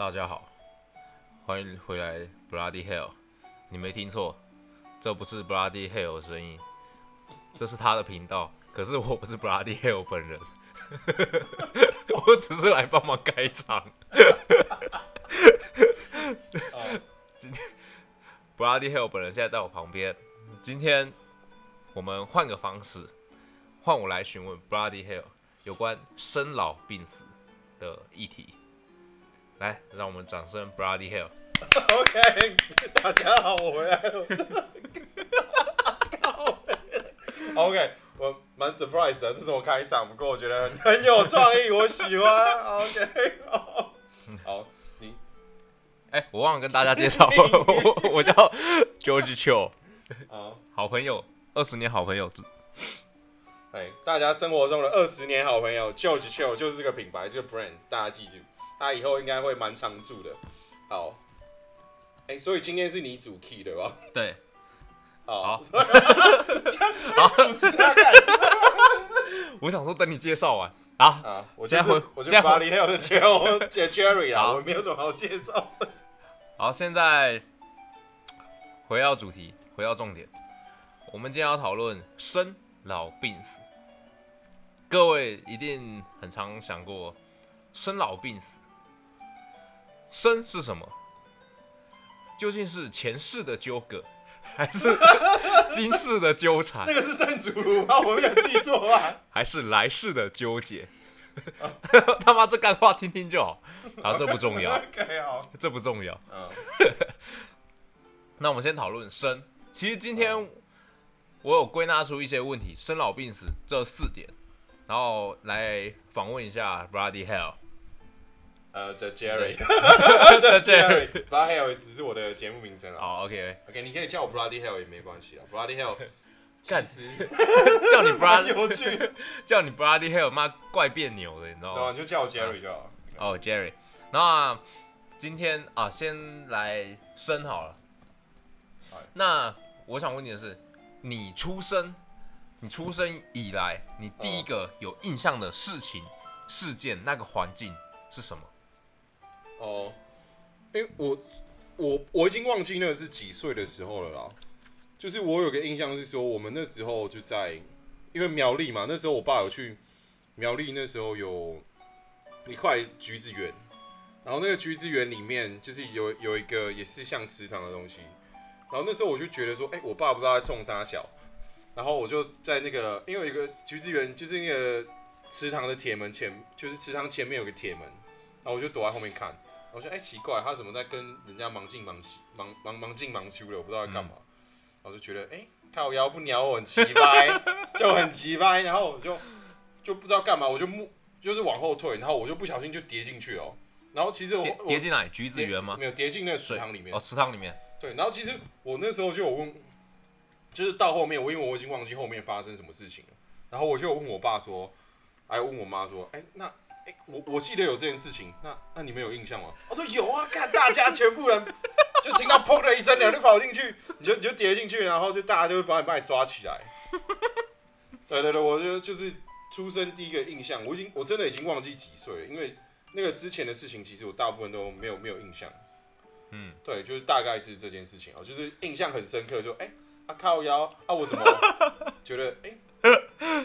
大家好，欢迎回来 Bloody Hell。你没听错，这不是 Bloody Hell 的声音，这是他的频道。可是我不是 Bloody Hell 本人，我只是来帮忙开场。今天 Bloody Hell 本人现在在我旁边。今天我们换个方式，换我来询问 Bloody Hell 有关生老病死的议题。来，让我们掌声，Bloody Hell。OK，大家好，我回来了。OK，我蛮 surprise 的，这是我开场，不过我觉得很很有创意，我喜欢。OK，好，好，你 哎、我忘了跟大家介绍，我我叫 George Cho，啊，好朋友，二十年好朋友。哎，大家生活中的二十年好朋友 George Chill 就是这个品牌，这个 brand，大家记住，他以后应该会蛮常驻的。好，哎，所以今天是你主 key 对吧？对，好，好 我想说等你介绍完啊。啊，我就是现在回我就现在回巴黎 Hill 的 Jerry 姐 Jerry 啊，好我没有什么好介绍的。好，现在回到主题，回到重点。我们今天要讨论生老病死。各位一定很常想过生老病死。生是什么？究竟是前世的纠葛，还是今世的纠缠那，个是邓祖如吗？我没有记错吧？还是来世的纠结？他妈这干话听听就好，啊，这不重要，OK，好，这不重要。嗯，那我们先讨论生。其实今天我有归纳出一些问题，生老病死这四点，然后来访问一下 Bloody Hell 呃的 Jerry，的 Jerry。Bloody Hell 只是我的节目名称啊。好，OK，OK，你可以叫我 Bloody Hell 也没关系啊。Bloody Hell 干死叫你 Bloody 有趣，叫你 Bloody Hell，妈怪别扭的，你知道？吗？你就叫我 Jerry 就好。哦，Jerry，那今天啊，先来生好了。那我想问你的是，你出生，你出生以来，你第一个有印象的事情、事件、那个环境是什么？哦，因为我我我已经忘记那个是几岁的时候了啦。就是我有个印象是说，我们那时候就在，因为苗栗嘛，那时候我爸有去苗栗，那时候有一块橘子园，然后那个橘子园里面就是有有一个也是像池塘的东西，然后那时候我就觉得说，哎、我爸不知道在冲啥小，然后我就在那个，因为有一个橘子园就是那个池塘的铁门前，就是池塘前面有个铁门，然后我就躲在后面看。我说：“哎、奇怪，他怎么在跟人家忙进忙忙忙忙进忙出的？我不知道在干嘛。然后就觉得，哎、靠腰不鸟我很奇掰，就很奇掰。然后我就就不知道干嘛，我就目就是往后退，然后我就不小心就跌进去哦。然后其实我跌进哪里？橘子园吗？没有跌进那个池塘里面哦，。池塘里面。对，然后其实我那时候就有问，就是到后面，我因为我已经忘记后面发生什么事情了，然后我就有问我爸说，还有问我妈说，哎、那哎、我我记得有这件事情，那那你们有印象吗？我说有啊，看大家全部人就听到砰的一声，然后就跑进去，你就你就跌进去，然后就大家就会把你把你抓起来。对对对，我就就是出生第一个印象，我已经我真的已经忘记几岁了，因为那个之前的事情，其实我大部分都没有没有印象。嗯，对，就是大概是这件事情啊，就是印象很深刻，就哎、啊靠腰啊，我怎么 觉得哎，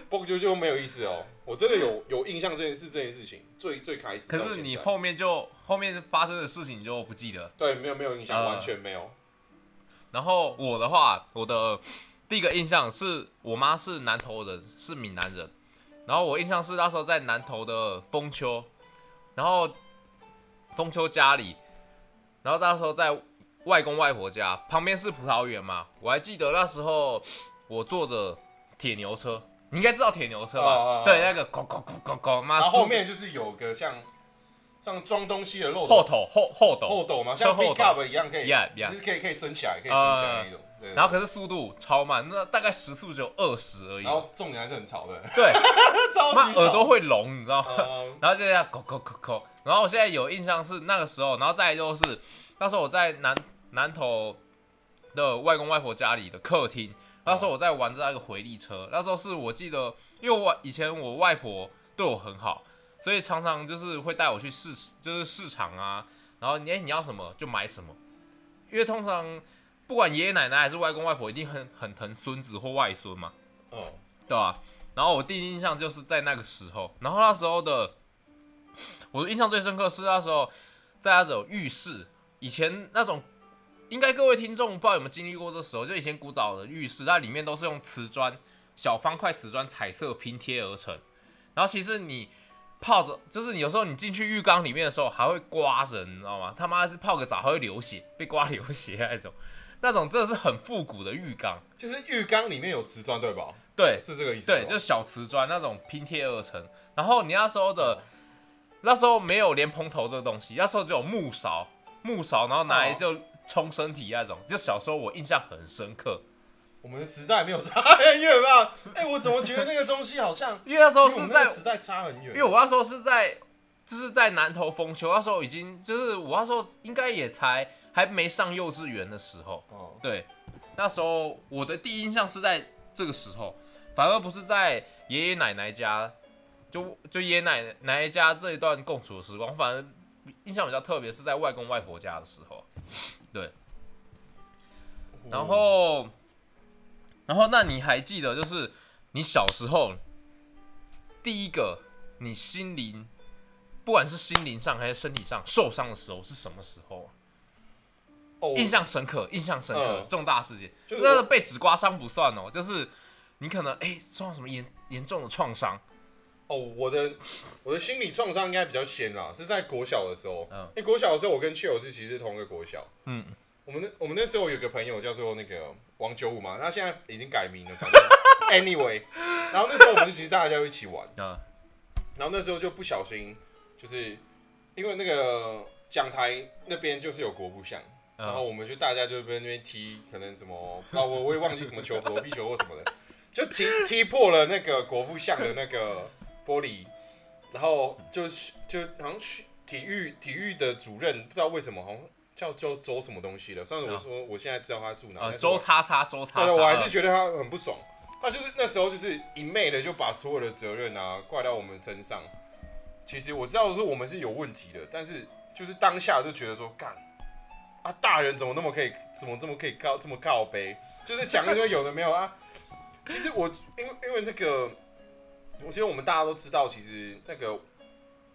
不就就没有意思哦？我真的有有印象这件事这件事情，最最开始。可是你后面就后面发生的事情你就不记得。对没有没有印象，呃完全没有。然后我的话，我的第一个印象是我妈是南投人，是闽南人。然后我印象是那时候在南投的丰丘，然后丰丘家里，然后那时候在外公外婆家旁边是葡萄园嘛。我还记得那时候我坐着铁牛车，你应该知道铁牛车吧？哦哦哦。对，那个咕咕咕咕咕，妈然后后面就是有个像像装东西的漏斗。后头后后斗，后斗嘛，像车后 pick up 一样可以 Yeah, yeah 只是可以可以升起来，可以升起来那种。对。然后可是速度超慢，那大概时速只有二十而已。然。后重点还是很吵的，对，超级吵。妈耳朵会聋，你知道吗？嗯。然后就这样口口口口，然后我现在有印象是那个时候，然后再就是那时候我在南南头的外公外婆家里的客厅，那时候我在玩这那个回力车，那时候是我记得，因为我以前我外婆对我很好，所以常常就是会带我去市，就是市场啊，然后你哎你要什么就买什么，因为通常不管爷爷奶奶还是外公外婆，一定很很疼孙子或外孙嘛，哦，对吧？然后我第一印象就是在那个时候，然后那时候的我的印象最深刻是那时候在那种浴室，以前那种应该各位听众不知道有没有经历过这时候，就以前古早的浴室，它里面都是用瓷砖小方块瓷砖彩色拼贴而成，然后其实你泡着，就是你有时候你进去浴缸里面的时候还会刮人，你知道吗？他妈是泡个澡还会流血，被刮流血那种，那种真的是很复古的浴缸，就是浴缸里面有瓷砖对吧？对，是这个意思。对，就是小瓷砖那种拼贴而成。然后你那时候的，那时候没有莲蓬头这个东西，那时候只有木勺，木勺，然后拿来哦就冲身体那种。就小时候我印象很深刻，我们的时代没有差很远吧？哎、我怎么觉得那个东西好像 因为那时候是在时代差很远？因为我那时候是在，就是在南投风球，那时候已经就是我那时候应该也才还没上幼稚园的时候，哦，对，那时候我的第一印象是在这个时候，反而不是在爷爷奶奶家，就就爷爷奶奶奶家这一段共处的时光，反而印象比较特别是在外公外婆家的时候，然后，然后那你还记得就是你小时候第一个你心灵，不管是心灵上还是身体上受伤的时候是什么时候啊？哦，印象深刻，印象深刻，嗯重大事件。就是那个被纸刮伤不算哦，就是你可能哎、受到什么严严重的创伤，哦，我的我的心理创伤应该比较先啦，是在国小的时候。嗯因为国小的时候，我跟 Chill 是其实是同一个国小。嗯，我们那我们那时候有个朋友叫做那个王九五嘛，他现在已经改名了，反正 anyway。然后那时候我们其实大家就一起玩，啊，然后那时候就不小心，就是因为那个讲台那边就是有国步像，然后嗯我们就大家就在那边踢，可能什么啊，我我也忘记什么球，躲避球或什么的，就踢踢破了那个国父像的那个玻璃，然后就是就好像去体育体育的主任不知道为什么好像叫叫周什么东西了，上次我说我现在知道他住哪，呃，但是我周叉叉周叉叉，对对，我还是嗯觉得他很不爽。他就是那时候就是一昧的就把所有的责任啊怪到我们身上。其实我知道说我们是有问题的，但是就是当下就觉得说干啊，大人怎么那么可以，怎么这么可以告这么告杯，就是讲一堆有的没有啊。其实我因为因为那个，我其实我们大家都知道，其实那个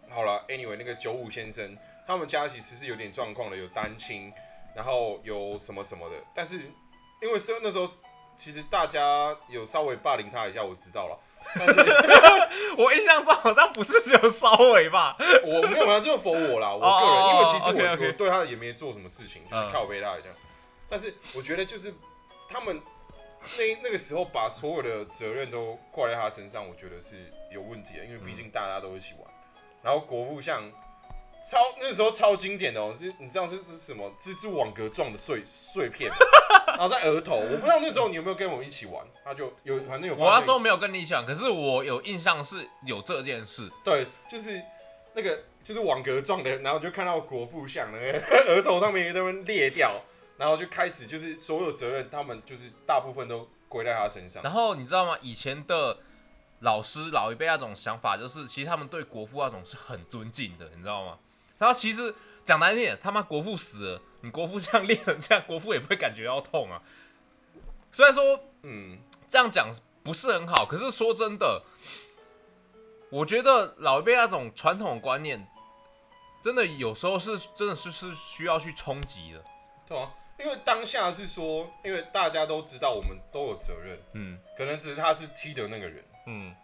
好了，anyway 那个九五先生他们家其实是有点状况的，有单亲，然后有什么什么的，但是因为生那时候其实大家有稍微霸凌他一下，我知道了，但是 我印象中好像不是只有稍微吧，我没有啊，就否我啦，我哦个人，因为其实我我对他也没做什么事情，就是嗯。靠背他这样。但是我觉得就是他们 那那个时候把所有的责任都挂在他身上，我觉得是有问题的，因为毕竟大家都一起玩。然后国父像超那时候超经典的哦，是你知道这是什么？蜘蛛网格状的碎碎片，然后在额头，我不知道那时候你有没有跟我们一起玩，他就有反正有我那时候没有跟你讲，可是我有印象是有这件事，对，就是那个就是网格状的，然后就看到国父像那个 额头上面有一堆裂掉，然后就开始就是所有责任，他们就是大部分都归在他身上。然后你知道吗？以前的老师老一辈那种想法，就是其实他们对国父那种是很尊敬的，你知道吗？然后其实讲难听点，他妈国父死了，你国父这样练成这样，国父也不会感觉到痛啊。虽然说嗯，这样讲不是很好，可是说真的，我觉得老一辈那种传统观念，真的有时候是真的是是需要去冲击的。对啊，因为当下是说，因为大家都知道我们都有责任，嗯。可能只是他是踢的那个人，嗯，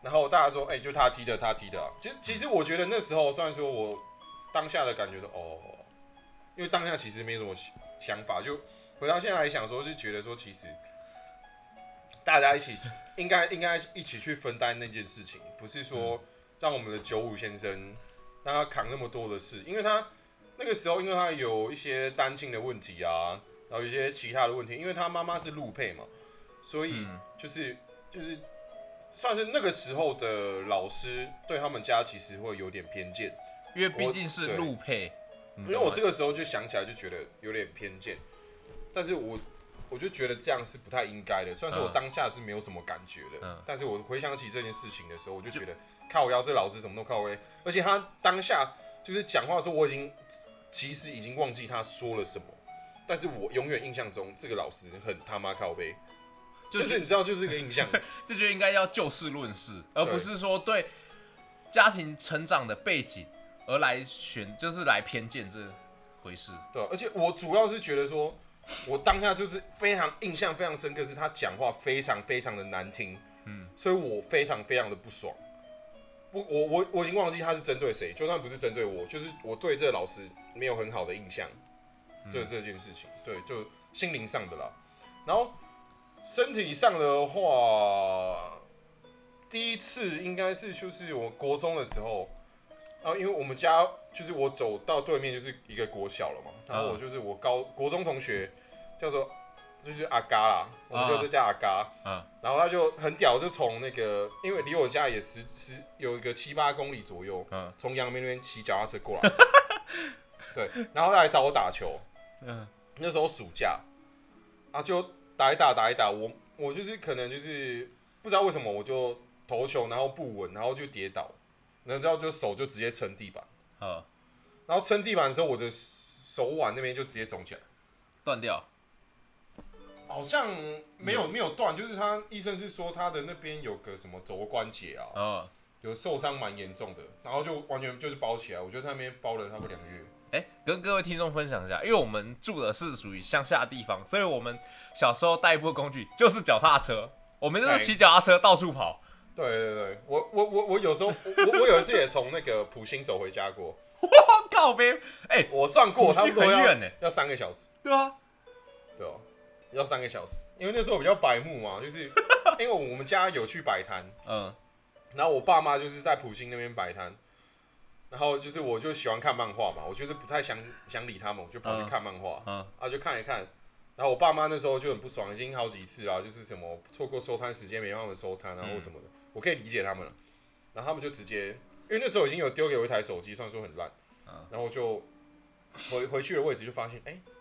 然后大家说，哎、就他踢的，他踢的、啊。其实其实我觉得那时候虽然说我当下的感觉的哦，因为当下其实没什么想想法，就回到现在来想说，就觉得说其实大家一起 应该应该一起去分担那件事情，不是说让我们的九五先生让他扛那么多的事，因为他那个时候因为他有一些单亲的问题啊，然后有一些其他的问题，因为他妈妈是陆配嘛，所以嗯。就是就是算是那个时候的老师对他们家其实会有点偏见，因为毕竟是对陆配，因因为我这个时候就想起来就觉得有点偏见，但是我我就觉得这样是不太应该的。虽然说我嗯。当下是没有什么感觉的，嗯。但是我回想起这件事情的时候，我就觉得靠腰这老师怎么都靠背，而且他当下就是讲话的时候，我已经其实已经忘记他说了什么，但是我永远印象中这个老师很他妈靠背，就就是你知道，就是这个印象。这就应该要就事论事，而不是说对家庭成长的背景而来选，就是来偏见这回事。对啊、而且我主要是觉得说，我当下就是非常印象非常深刻，是他讲话非常非常的难听，嗯，所以我非常非常的不爽。我我我我已经忘记他是针对谁，就算不是针对我，就是我对这个老师没有很好的印象，这这件事情，对，就心灵上的啦。然后身体上的话，第一次应该是就是我国中的时候，然后因为我们家就是我走到对面就是一个国小了嘛，然后我就是我高国中同学叫做就是阿嘎啦，我们就就叫阿嘎，嗯然后他就很屌，就从那个因为离我家也只只有一个七八公里左右，嗯从阳明那边骑脚踏车过来，对，然后他来找我打球，嗯。那时候暑假，啊就打一打打一打，我我就是可能就是不知道为什么我就投球然后不稳，然后就跌倒，然后就手就直接撑地板，啊，然后撑地板的时候，我的手腕那边就直接肿起来，断掉。好像没有没有断，就是他医生是说他的那边有个什么肘关节啊，嗯，有受伤蛮严重的，然后就完全就是包起来，我觉得他那边包了差不多两个月。哎、跟各位听众分享一下，因为我们住的是属于乡下地方，所以我们小时候代步工具就是脚踏车，我们就是骑脚踏车到处跑。对对对，我我我我有时候我我我有一次也从那个普兴走回家过，我 靠呗，哎、我算过普兴差不多要很远呢要三个小时，对啊，对哦，要三个小时，因为那时候比较白目嘛，就是 因为我们家有去摆摊，嗯。然后我爸妈就是在普兴那边摆摊，然后就是我就喜欢看漫画嘛，我觉得不太想想理他们，我就跑去嗯看漫画，嗯啊就看一看，然后我爸妈那时候就很不爽，已经好几次啊，就是什么错过收摊时间没办法收摊啊嗯或什么的，我可以理解他们了，然后他们就直接，因为那时候已经有丢给我一台手机，虽然说很烂，嗯然后就回回去的位置就发现，哎、啊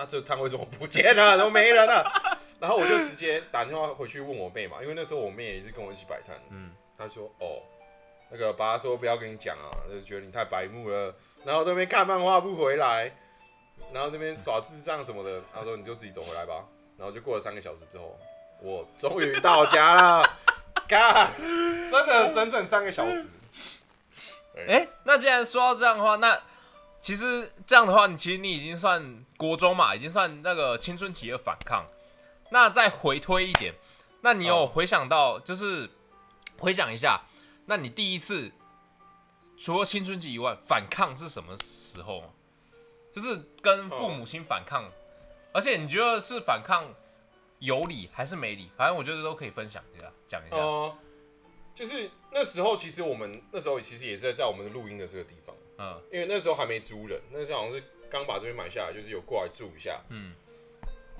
啊这摊位怎么不见了，都没人了。然后我就直接打电话回去问我妹嘛，因为那时候我妹也是跟我一起摆摊，嗯，她说哦，那个爸说不要跟你讲啊，就觉得你太白目了，然后那边看漫画不回来，然后那边耍智障什么的，她说你就自己走回来吧，然后就过了三个小时之后，我终于到家了，干，真的整整三个小时，哎、那既然说到这样的话，那其实这样的话，你其实你已经算国中嘛，已经算那个青春期的反抗。那再回推一点，那你有哦回想到，就是回想一下，那你第一次除了青春期以外，反抗是什么时候吗？就是跟父母亲反抗，而且你觉得是反抗有理还是没理？反正我觉得都可以分享一下，讲一下。呃，就是那时候其实我们那时候其实也是在在我们的录音的这个地方。嗯因为那时候还没租人，那时候好像是刚把这边买下来，就是有过来住一下。嗯，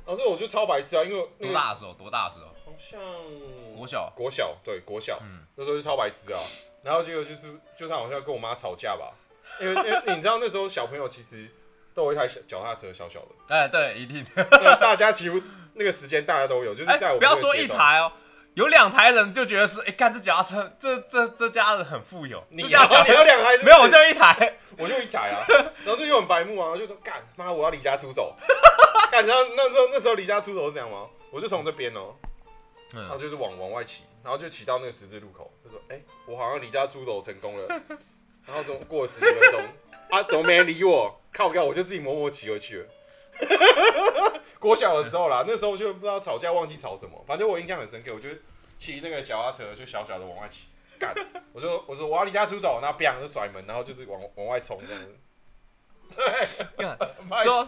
然后这我就超白痴啊，因为那个多大的时候？多大的时候？好像国小。国小对国小，嗯那时候就超白痴啊。然后结果就是就是好像跟我妈吵架吧，因为因为 你知道那时候小朋友其实都有一台小脚踏车，小小的，哎，对，一定。那大家几乎那个时间大家都有，就是哎，在我们不要说这个阶段，一台哦，有两台人就觉得是，哎，干这脚踏车，这这这家人很富有。你这家小你有两台是是没有，我就一台。我就一改啊，然后这就很白目啊，就说干妈我要离家出走，干，你知道那时候那时候离家出走是这样吗？我就从这边哦、然后嗯，就是往往外骑，然后就骑到那个十字路口，就说哎、我好像离家出走成功了，然后总过了十几分钟，啊怎么没人理我？靠靠，我就自己默默骑回去了。国小的时候啦，那时候就不知道吵架，忘记吵什么，反正我印象很深刻，我就骑那个脚踏车就小小的往外骑，干，我说我说我要离家出走，然后 biang 就甩门，然后就是往往外冲这样子。对，说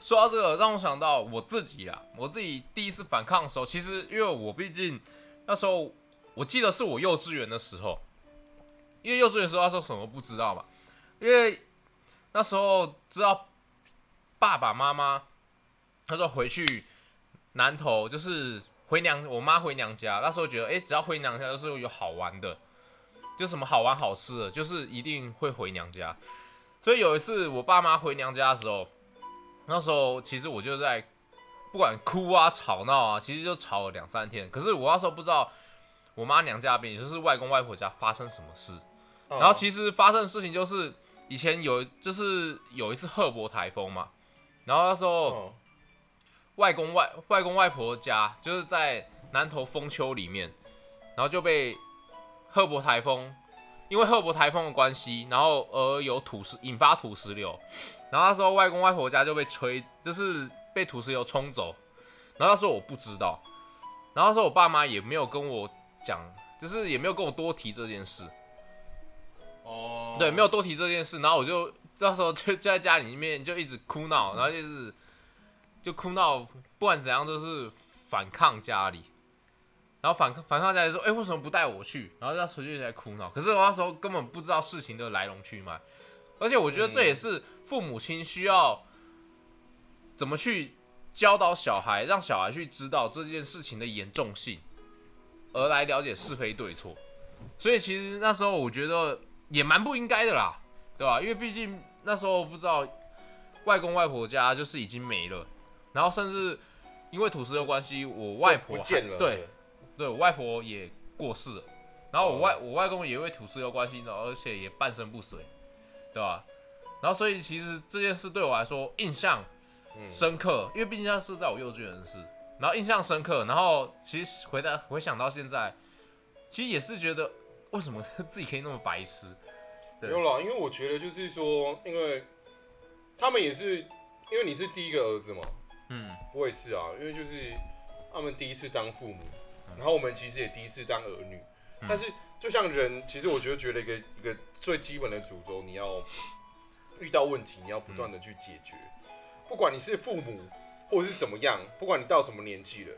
说到这个，让我想到我自己啊，我自己第一次反抗的时候，其实因为我毕竟那时候我记得是我幼稚园的时候，因为幼稚园时候那时候什么不知道嘛，因为那时候知道爸爸妈妈那时候回去南头就是回娘，我妈回娘家，那时候觉得哎、诶只要回娘家就是有好玩的，就什么好玩好吃的，就是一定会回娘家。所以有一次我爸妈回娘家的时候，那时候其实我就在不管哭啊吵闹啊，其实就吵了两三天。可是我那时候不知道我妈娘家那边，也就是外公外婆家发生什么事。然后其实发生的事情就是，以前有就是有一次赫伯台风嘛，然后那时候哦，外公外外公外婆家就是在南投丰丘里面，然后就被赫伯台风，因为赫伯台风的关系，然后而有土石引发土石流，然后那时候外公外婆家就被吹，就是被土石流冲走，然后那时候我不知道，然后那时候我爸妈也没有跟我讲，就是也没有跟我多提这件事，哦，对，没有多提这件事，然后我就那时候就就在家里面就一直哭闹，然后就是就哭闹，不管怎样都是反抗家里，然后反反抗家里说，哎、为什么不带我去？然后那时候就在哭闹，可是我那时候根本不知道事情的来龙去脉，而且我觉得这也是父母亲需要怎么去教导小孩，让小孩去知道这件事情的严重性，而来了解是非对错。所以其实那时候我觉得也蛮不应该的啦，对吧？因为毕竟那时候不知道外公外婆家就是已经没了，然后甚至因为土石的关系，我外婆不见了，对，对。我外婆也过世了，然后我哦。外、我外公也因为土石有关系呢，而且也半身不遂，对吧？然后所以其实这件事对我来说印象嗯深刻，因为毕竟它是在我幼稚园的事，然后印象深刻，然后其实回到回想到现在，其实也是觉得为什么自己可以那么白痴？对。没有啦，因为我觉得就是说，因为他们也是，因为你是第一个儿子嘛，嗯，我也是啊，因为就是他们第一次当父母，然后我们其实也第一次当儿女，但是就像人，其实我觉得觉得一个一个最基本的主轴，你要遇到问题，你要不断的去解决，不管你是父母或者是怎么样，不管你到什么年纪了，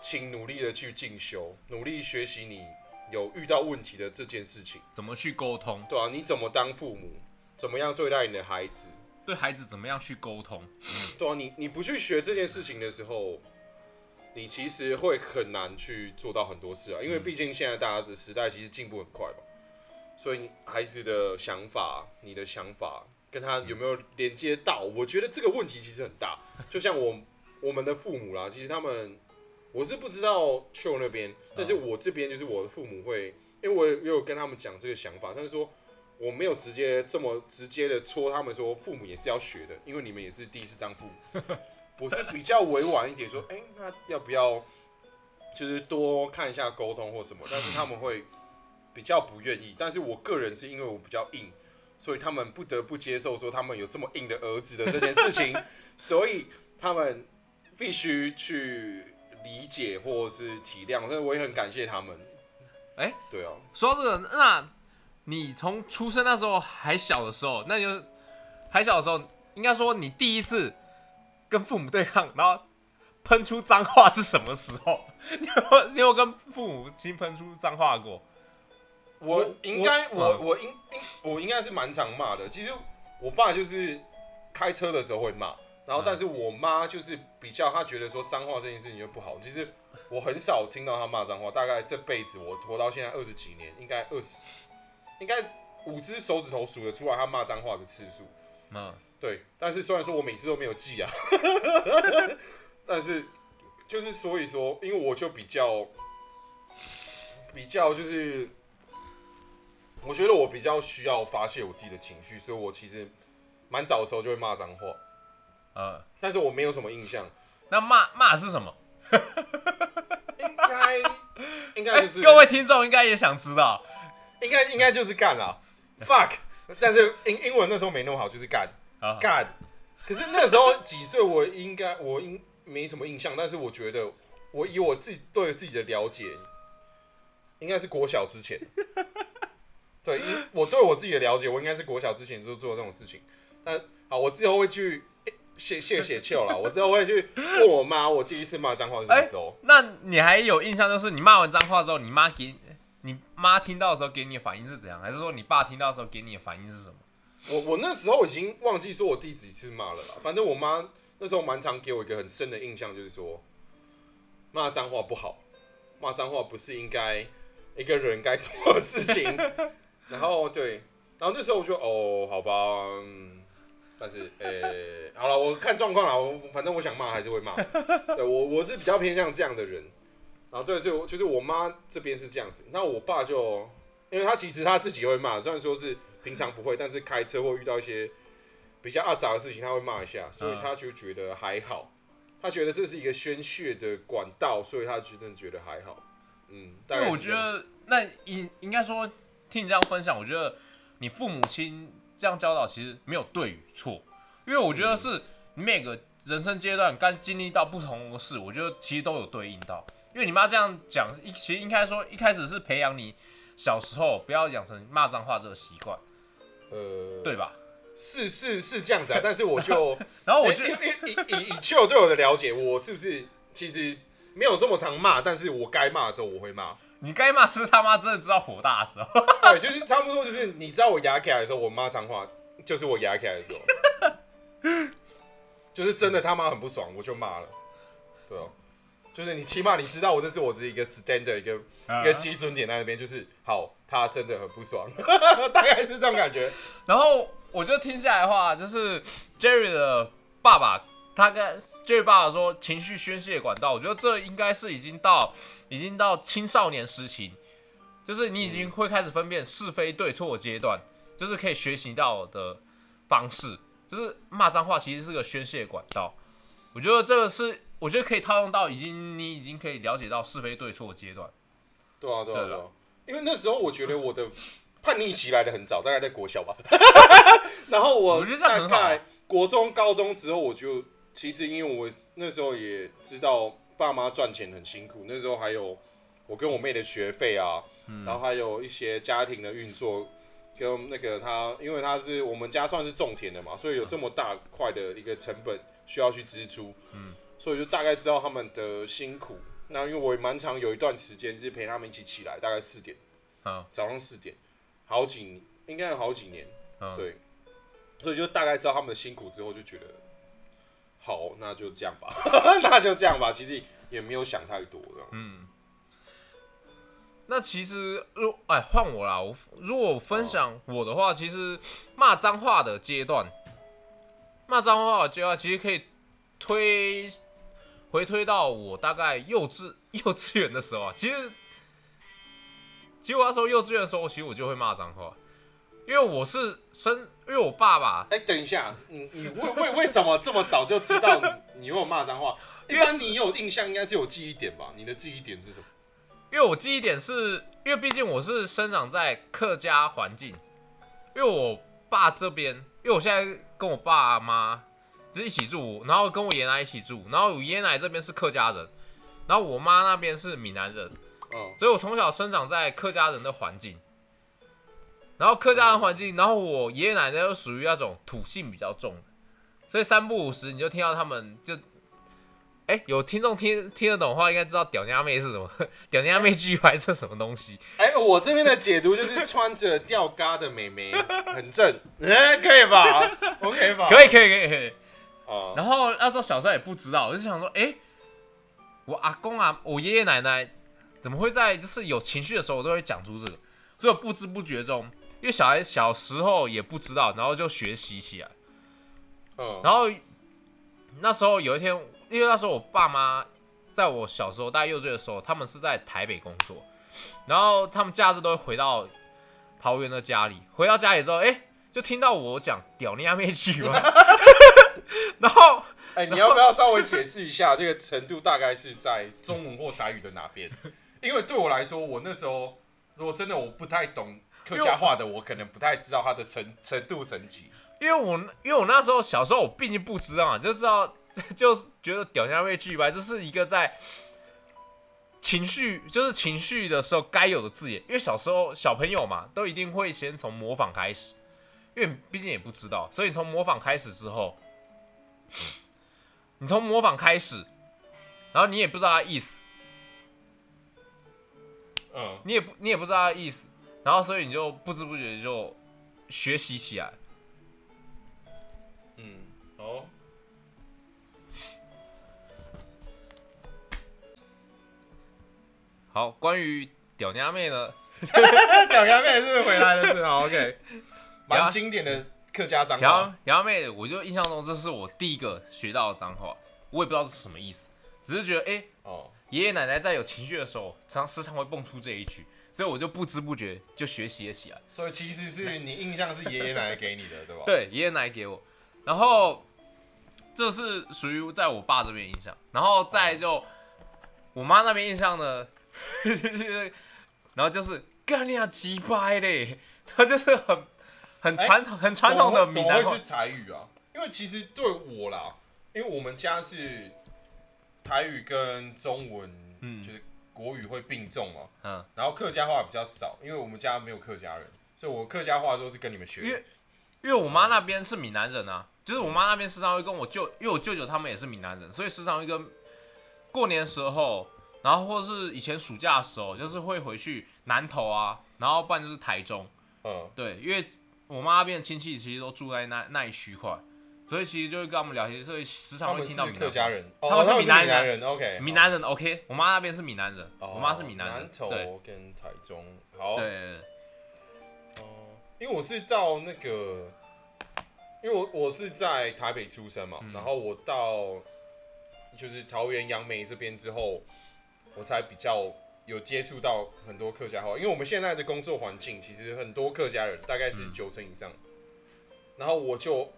请努力的去进修，努力学习你有遇到问题的这件事情。怎么去沟通？对啊，你怎么当父母，怎么样对待你的孩子？对孩子怎么样去沟通？对啊，你你不去学这件事情的时候，你其实会很难去做到很多事啊，因为毕竟现在大家的时代其实进步很快嘛，所以你孩子的想法，你的想法跟他有没有连接到，我觉得这个问题其实很大。就像我我们的父母啦，其实他们我是不知道秋那边，但是我这边就是我的父母会，因为我也有跟他们讲这个想法，但是说。我没有直接这么直接的戳他们说，父母也是要学的，因为你们也是第一次当父母。我是比较委婉一点说，哎、那要不要就是多看一下沟通或什么？但是他们会比较不愿意。但是我个人是因为我比较硬，所以他们不得不接受说他们有这么硬的儿子的这件事情，所以他们必须去理解或是体谅。所以我也很感谢他们。哎对啊，说到这个，那你从出生那时候还小的时候，那就还小的时候，应该说你第一次跟父母对抗，然后喷出脏话是什么时候？你有你有跟父母亲喷出脏话过？我我应该我我我应应我应该是蛮常骂的。其实我爸就是开车的时候会骂，然后嗯但是我妈就是比较，她觉得说脏话这件事情就不好。其实我很少听到她骂脏话，大概这辈子我活到现在二十几年，应该二十，应该五只手指头数得出来他骂脏话的次数。嗯，对，但是虽然说我每次都没有记啊，但是就是所以说，因为我就比较比较就是，我觉得我比较需要发泄我自己的情绪，所以我其实蛮早的时候就会骂脏话，呃，但是我没有什么印象，那骂骂是什么？应该应该哎、就是、各位听众应该也想知道。应该应该就是干了，fuck，但是英英文那时候没那么好，就是干。啊，干。可是那时候几岁，我应该我应没什么印象，但是我觉得我以我自己对自己的了解，应该是国小之前。对，因我对我自己的了解，我应该是国小之前就做这种事情。但好，我之后会去诶谢谢谢秋了，我之后会去问我妈，我第一次骂脏话是什么时候？那你还有印象，就是你骂完脏话之后，你妈给你妈听到的时候给你的反应是怎样？还是说你爸听到的时候给你的反应是什么？我我那时候已经忘记说我第几次骂了啦，反正我妈那时候蛮常给我一个很深的印象，就是说骂脏话不好，骂脏话不是应该一个人该做的事情。然后对，然后那时候我就哦，好吧，嗯，但是呃、好了，我看状况啦，我反正我想骂还是会骂。对我我是比较偏向这样的人。然后对，是我就是我妈这边是这样子，那我爸就因为他其实他自己会骂，虽然说是平常不会，但是开车或遇到一些比较阿杂的事情，他会骂一下，所以嗯他就觉得还好。他觉得这是一个宣泄的管道，所以他真的觉得还好。嗯，大因为我觉得那应应该说听你这样分享，我觉得你父母亲这样教导其实没有对与错，因为我觉得是你每个人生阶段刚经历到不同的事，我觉得其实都有对应到。因为你妈这样讲，一其实应该说一开始是培养你小时候不要养成骂脏话这个习惯，呃，对，吧？是是是这样子啊，但是我就 然后我就因为因为以以以秋对我的了解，我是不是其实没有这么常骂，但是我该骂的时候我会骂。你该骂是他妈真的知道火大的时候，对，就是差不多，就是你知道我牙起来的时候，我骂脏话，就是我牙起来的时候，就是真的他妈很不爽，我就骂了。对哦，就是你起码你知道我这是我这一个 standard 一个、一个基准点在那边，就是好，他真的很不爽，大概是这种感觉。然后我就听下来的话，就是 Jerry 的爸爸，他跟 Jerry 爸爸说情绪宣泄管道，我觉得这应该是已经到已经到青少年时期，就是你已经会开始分辨是非对错的阶段，就是可以学习到的方式，就是骂脏话其实是个宣泄管道。我觉得这个是，我觉得可以套用到已经你已经可以了解到是非对错的阶段。对啊，对啊，对啊，因为那时候我觉得我的叛逆期来的很早，大概在国小吧。然后我大概国中、高中之后，我就其实因为我那时候也知道爸妈赚钱很辛苦，那时候还有我跟我妹的学费啊，嗯然后还有一些家庭的运作。跟那个他，因为他是我们家算是种田的嘛，所以有这么大块的一个成本需要去支出，嗯，所以就大概知道他们的辛苦。那因为我也蛮长有一段时间是陪他们一起起来，大概四点，嗯早上四点，好几应该有好几年，嗯，对，所以就大概知道他们的辛苦之后，就觉得好，那就这样吧，那就这样吧。其实也没有想太多的，嗯，那其实如哎换我啦，我如果分享我的话，其实骂脏话的阶段，骂脏话的阶段其实可以推回推到我大概幼稚 幼稚园的时候啊。其实其实我那时候幼稚园的时候，其实我就会骂脏话，因为我是生，因为我爸爸哎、等一下，你你为为为什么这么早就知道你 你有骂脏话？一因为般你有印象，应该是有记忆点吧？你的记忆点是什么？因为我记忆点是，因为毕竟我是生长在客家环境，因为我爸这边，因为我现在跟我爸妈就是一起住，然后跟我爷爷奶奶一起住，然后我爷爷奶奶这边是客家人，然后我妈那边是闽南人，哦，所以我从小生长在客家人的环境，然后客家人环境，然后我爷爷奶奶又属于那种土性比较重的，所以三不五时你就听到他们就，哎、有听众听听得懂的话，应该知道屌娘妹是什么，屌娘妹剧还是什么东西？哎、我这边的解读就是穿着吊嘎的美眉很正，哎、可以吧？OK 吧？可以可以可以可以。啊，然后那时候小时候也不知道，我就想说，哎、我阿公啊，我爷爷奶奶怎么会在就是有情绪的时候，我都会讲出这个，所以不知不觉中，因为小孩小时候也不知道，然后就学习起来。嗯，然后那时候有一天，因为那时候我爸妈在我小时候大概幼稚的时候，他们是在台北工作，然后他们假日都会回到桃园的家里。回到家里之后，哎、就听到我讲“屌你阿妹去”嘛，然后哎、你要不要稍微解释一下这个程度大概是在中文或台语的哪边？因为对我来说，我那时候如果真的我不太懂客家话的，我可能不太知道它的程程度层级。因为我因为我那时候小时候我毕竟不知道嘛，就知道 就觉得“屌你阿妹句”吧，这是一个在。情绪就是情绪的时候该有的字眼，因为小时候小朋友嘛，都一定会先从模仿开始，因为毕竟也不知道，所以你从模仿开始之后，你从模仿开始，然后你也不知道他意思，嗯，你也不你也不知道他意思，然后所以你就不知不觉就学习起来。嗯，哦，好，关于屌娘妹呢，屌娘妹是不是回来了？是好 OK，蛮经典的客家脏屌话。屌妹，我就印象中这是我第一个学到的脏话，我也不知道是什么意思，只是觉得哎。诶哦，爷爷奶奶在有情绪的时候，常时常会蹦出这一句，所以我就不知不觉就学习了起来。所以其实是你印象是爷爷奶奶给你的，对吧？。对，爷爷奶奶给我，然后这是属于在我爸这边印象，然后再就我妈那边印象呢，然后就是干你啊鸡掰嘞，他就是很很传统、很传统的闽南话。是，台语啊？因为其实对我啦，因为我们家是台语跟中文，嗯。就是国语会并重嘛，嗯，然后客家话比较少，因为我们家没有客家人，所以我客家话都是跟你们学的。因为因为我妈那边是闽南人啊，就是我妈那边时常会跟我舅，因为我舅舅他们也是闽南人，所以时常会跟过年的时候，然后或是以前暑假的时候，就是会回去南投啊，然后不然就是台中，嗯，对，因为我妈那边的亲戚其实都住在那那一区块，所以其实就会跟他们聊天，所以时常会听到闽南家人，哦他们是是闽南人，OK，闽南人 OK，我妈那边是闽南人，好，我妈是闽南南人，对投跟台中，好，对哦，因为我是到那个，因为我我是在台北出生嘛，嗯然后我到就是桃园杨梅这边之后，我才比较有接触到很多客家话。因为我们现在的工作环境其实很多客家人，大概是嗯九成以上。然后我就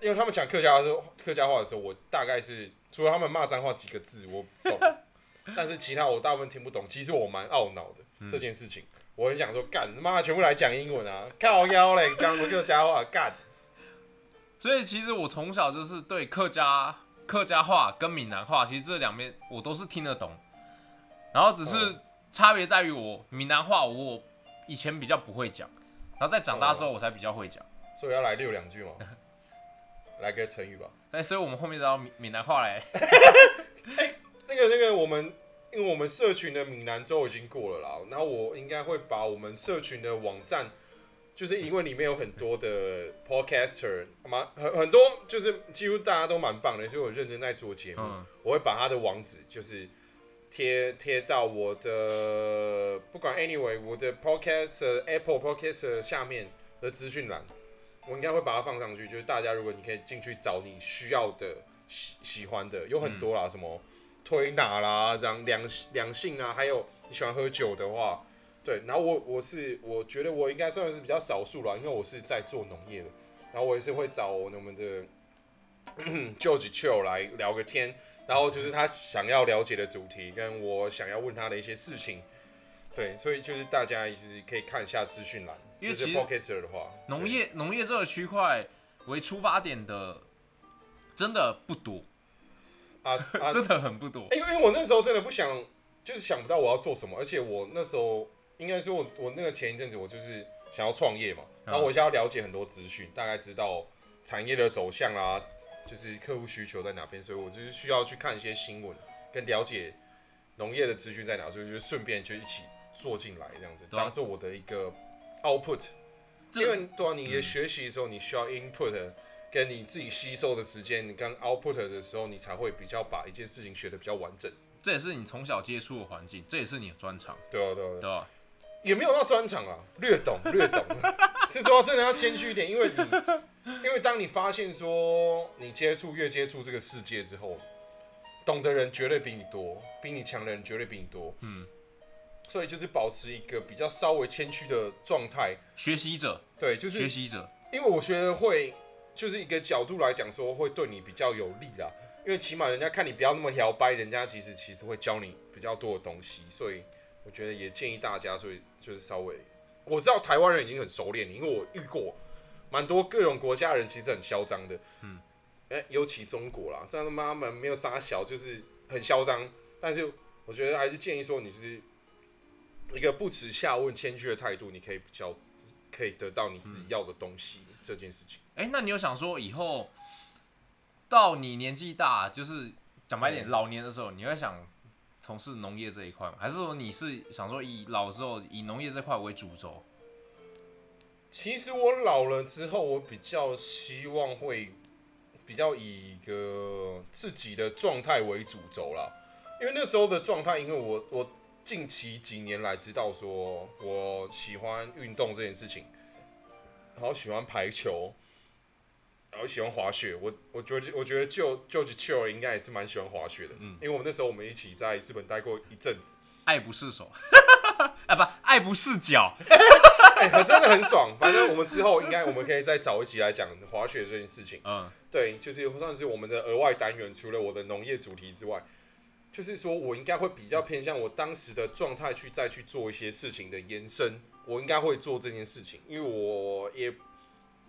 因为他们讲客家话的时候，客家话的时候，我大概是除了他们骂脏话几个字我懂，但是其他我大部分听不懂。其实我蛮懊恼的、嗯这件事情。我很想说，干他妈全部来讲英文啊！靠腰嘞，讲什么客家话？干，所以其实我从小就是对客家客家话跟闽南话，其实这两边我都是听得懂，然后只是嗯差别在于我闽南话我以前比较不会讲，然后在长大之后我才比较会讲。所以要来溜两句嘛，来个成语吧。哎，所以我们后面都要闽闽南话来。那 个那个，我们因为我们社群的闽南周已经过了啦，然后我应该会把我们社群的网站，就是因为里面有很多的 podcaster，蛮很很多，就是几乎大家都蛮棒的，就有认真在做节目。嗯，我会把他的网址就是贴贴到我的不管 anyway 我的 podcast Apple podcast 下面的资讯栏，我应该会把它放上去。就是大家如果你可以进去找你需要的喜喜欢的，有很多啦，什么推拿啦，这样两两性啊，还有你喜欢喝酒的话。对，然后我我是我觉得我应该算是比较少数了，因为我是在做农业的，然后我也是会找我们的 George Chill 来聊个天，然后就是他想要了解的主题，跟我想要问他的一些事情。对，所以就是大家就是可以看一下资讯栏，就是因为其实 Podcaster 的话，农业农业这个区块为出发点的，真的不多，啊啊，真的很不多。因为因为我那时候真的不想，就是想不到我要做什么，而且我那时候应该说我我那个前一阵子我就是想要创业嘛，然后我想要了解很多资讯，大概知道产业的走向啊，就是客户需求在哪边，所以我就是需要去看一些新闻，跟了解农业的资讯在哪，所以就顺便就一起做进来这样子，当做我的一个 output。因为对啊，你的学习的时候，你需要 input，跟你自己吸收的时间，你刚 output 的时候，你才会比较把一件事情学的比较完整。这也是你从小接触的环境，这也是你的专长，对啊，对啊，对啊？也没有到专长啊，略懂略懂。这时候真的要谦虚一点，因为你，因为当你发现说你接触越接触这个世界之后，懂的人绝对比你多，比你强的人绝对比你多。嗯，所以就是保持一个比较稍微谦虚的状态。学习者，对，就是学习者，因为我觉得会，就是一个角度来讲说，会对你比较有利啦。因为起码人家看你不要那么摇摆，人家其实其实会教你比较多的东西，所以我觉得也建议大家，所以就是稍微，我知道台湾人已经很熟练了，因为我遇过蛮多各种国家人，其实很嚣张的，嗯，哎、尤其中国啦，这样的妈们没有杀小，就是很嚣张，但是我觉得还是建议说，你就是一个不耻下问、谦虚的态度，你可以比较可以得到你自己要的东西、这件事情。哎、那你有想说以后到你年纪大，就是讲白点，嗯老年的时候，你会想从事农业这一块吗？还是说你是想说以老之后以农业这块为主轴？其实我老了之后，我比较希望会比较以一个自己的状态为主轴啦，因为那时候的状态，因为我我近期几年来知道说我喜欢运动这件事情，然后喜欢排球，然后喜欢滑雪，我我觉得我觉得就就 Chill 应该也是蛮喜欢滑雪的，嗯因为我们那时候我们一起在日本待过一阵子。爱不释手，啊，不，爱不释脚。哎、真的很爽。反正我们之后应该我们可以再找一集来讲滑雪这件事情。嗯，对，就是算是我们的额外单元，除了我的农业主题之外，就是说我应该会比较偏向我当时的状态去再去做一些事情的延伸。我应该会做这件事情，因为我也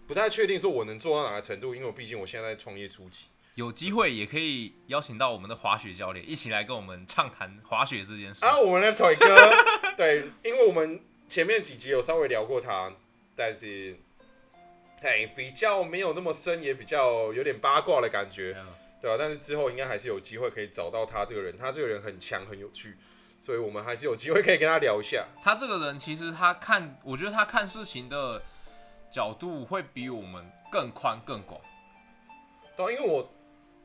不太确定说我能做到哪个程度，因为我毕竟我现在在创业初期。有机会也可以邀请到我们的滑雪教练一起来跟我们畅谈滑雪这件事。啊，我们的腿哥，对，因为我们前面几集有稍微聊过他，但是，哎，比较没有那么深，也比较有点八卦的感觉，嗯对吧、但是之后应该还是有机会可以找到他这个人，他这个人很强，很有趣，所以我们还是有机会可以跟他聊一下。他这个人其实他看，我觉得他看事情的角度会比我们更宽更广。对啊、因为我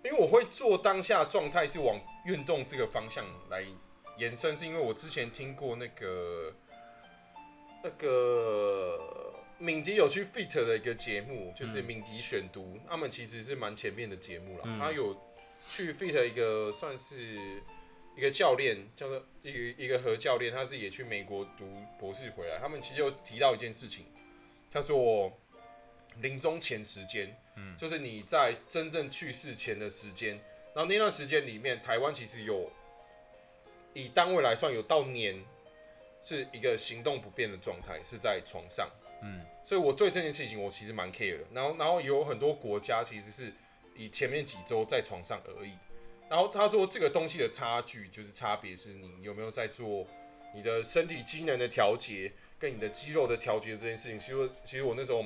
因为我会做当下状态是往运动这个方向来延伸，是因为我之前听过那个那个敏迪有去 fit 的一个节目，就是敏迪选读，他们其实是蛮前面的节目了。嗯他有去 fit 一个算是一个教练，叫做一个一个何教练，他是也去美国读博士回来。他们其实有提到一件事情，他说临终前时间，嗯，就是你在真正去世前的时间，然后那段时间里面，台湾其实有以单位来算，有到年是一个行动不便的状态，是在床上。嗯，所以我对这件事情我其实蛮 care 的。然后，然后有很多国家其实是以前面几周在床上而已。然后他说这个东西的差距就是差别是你有没有在做你的身体机能的调节，跟你的肌肉的调节这件事情。其实，其实我那时候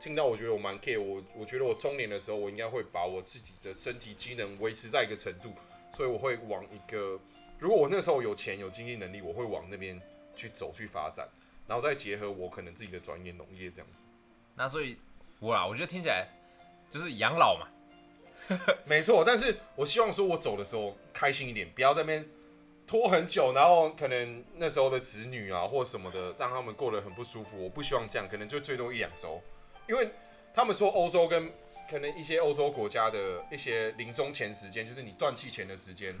听到，我觉得我蛮 care。我我觉得我中年的时候，我应该会把我自己的身体机能维持在一个程度，所以我会往一个，如果我那时候有钱有经济能力，我会往那边去走去发展，然后再结合我可能自己的专业农业这样子。那所以我啦，我觉得听起来就是养老嘛。没错，但是我希望说我走的时候开心一点，不要在那边拖很久，然后可能那时候的子女啊或什么的，让他们过得很不舒服。我不希望这样，可能就最多一两周，因为他们说欧洲跟可能一些欧洲国家的一些临终前时间，就是你断气前的时间，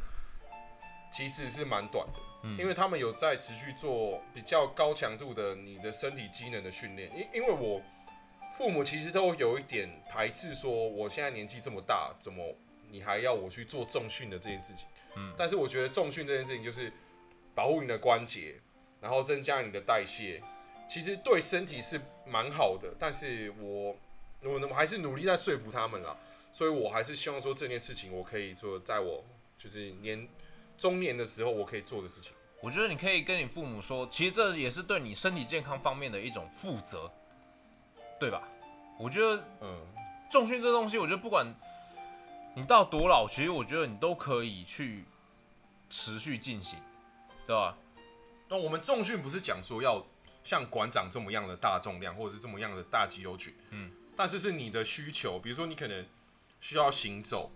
其实是蛮短的，因为他们有在持续做比较高强度的你的身体机能的训练。因因为我父母其实都有一点排斥，说我现在年纪这么大，怎么你还要我去做重训的这件事情？嗯，但是我觉得重训这件事情就是保护你的关节，然后增加你的代谢，其实对身体是蛮好的。但是我我我还是努力在说服他们啦，所以我还是希望说这件事情我可以做，在我就是年中年的时候我可以做的事情。我觉得你可以跟你父母说，其实这也是对你身体健康方面的一种负责，对吧？我觉得嗯，重训这东西，我觉得不管你到多老，其实我觉得你都可以去持续进行，对吧？那我们重训不是讲说要像馆长这么样的大重量，或者是这么样的大肌肉群，嗯，但是是你的需求，比如说你可能需要行走，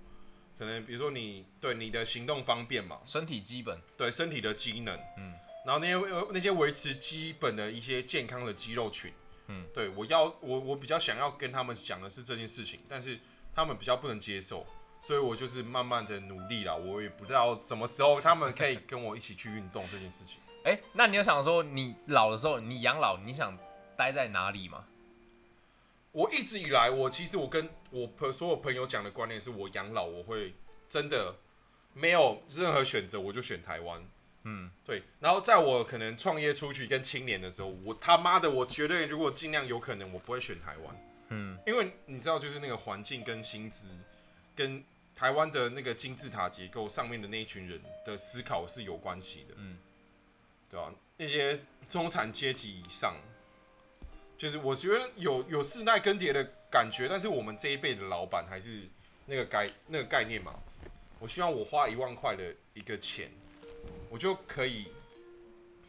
可能比如说你对你的行动方便嘛，身体基本，对身体的机能，嗯，然后那些呃那些维持基本的一些健康的肌肉群，嗯，对我要我我比较想要跟他们讲的是这件事情，但是他们比较不能接受，所以我就是慢慢的努力啦，我也不知道什么时候他们可以跟我一起去运动这件事情。哎、那你有想说，你老的时候，你养老，你想待在哪里吗？我一直以来，我其实我跟我朋所有朋友讲的观念是我养老我会真的没有任何选择，我就选台湾。嗯，对。然后在我可能创业出去跟青年的时候，我他妈的我绝对如果尽量有可能，我不会选台湾。嗯，因为你知道，就是那个环境跟薪资跟台湾的那个金字塔结构上面的那一群人的思考是有关系的。嗯，对吧、那些中产阶级以上，就是我觉得有有世代更迭的感觉，但是我们这一辈的老板还是那个概那个概念嘛。我希望我花一万块的一个钱，我就可以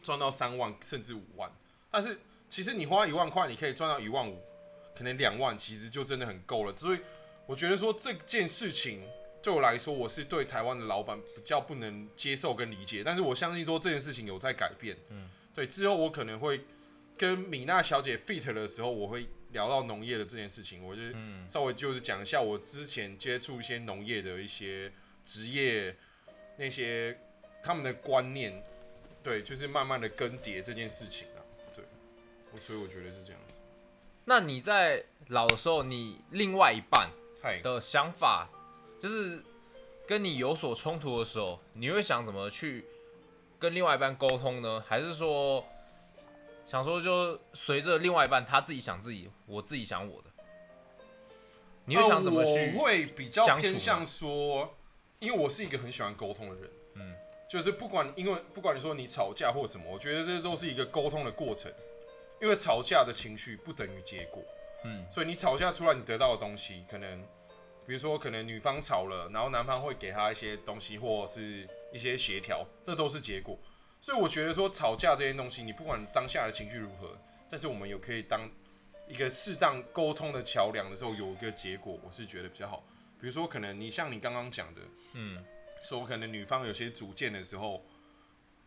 赚到三万甚至五万。但是其实你花一万块，你可以赚到一万五，可能两万，其实就真的很够了。所以我觉得说这件事情对我来说，我是对台湾的老板比较不能接受跟理解。但是我相信说这件事情有在改变。嗯，对，之后我可能会跟米娜小姐 fit 的时候，我会聊到农业的这件事情，我就稍微就是讲一下我之前接触一些农业的一些职业那些他们的观念，对，就是慢慢的更迭这件事情啊，对，我所以我觉得是这样子。那你在老的时候，你另外一半，的想法，就是跟你有所冲突的时候，你会想怎么去跟另外一半沟通呢？还是说想说就随着另外一半他自己想自己，我自己想我的？你会想怎么去？呃我会比较偏向说，因为我是一个很喜欢沟通的人，嗯，就是不管因为不管你说你吵架或什么，我觉得这都是一个沟通的过程，因为吵架的情绪不等于结果，嗯，所以你吵架出来你得到的东西，可能比如说可能女方吵了，然后男方会给她一些东西或是一些协调，这都是结果。所以我觉得说吵架这件东西，你不管当下的情绪如何，但是我们有可以当一个适当沟通的桥梁的时候，有一个结果，我是觉得比较好。比如说，可能你像你刚刚讲的，嗯，说可能女方有些主见的时候，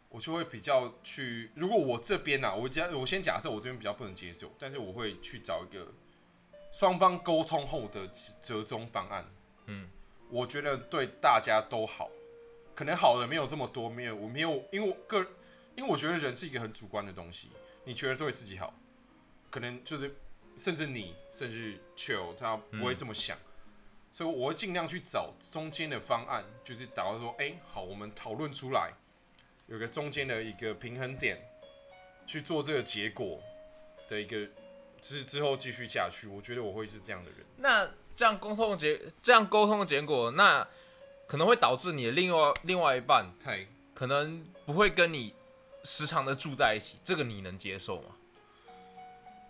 我就会比较去，如果我这边呢、啊，我假我先假设我这边比较不能接受，但是我会去找一个双方沟通后的折中方案。嗯，我觉得对大家都好，可能好的没有这么多，没有我没有，因为我个，因为我觉得人是一个很主观的东西，你觉得对自己好，可能就是甚至你甚至 chill 他不会这么想。所以我会尽量去找中间的方案，就是打到说，哎、好，我们讨论出来，有个中间的一个平衡点，去做这个结果的一个之之后继续下去。我觉得我会是这样的人。那这样沟通结，这样沟通的结果，那可能会导致你的另外另外一半嗨，可能不会跟你时常的住在一起，这个你能接受吗？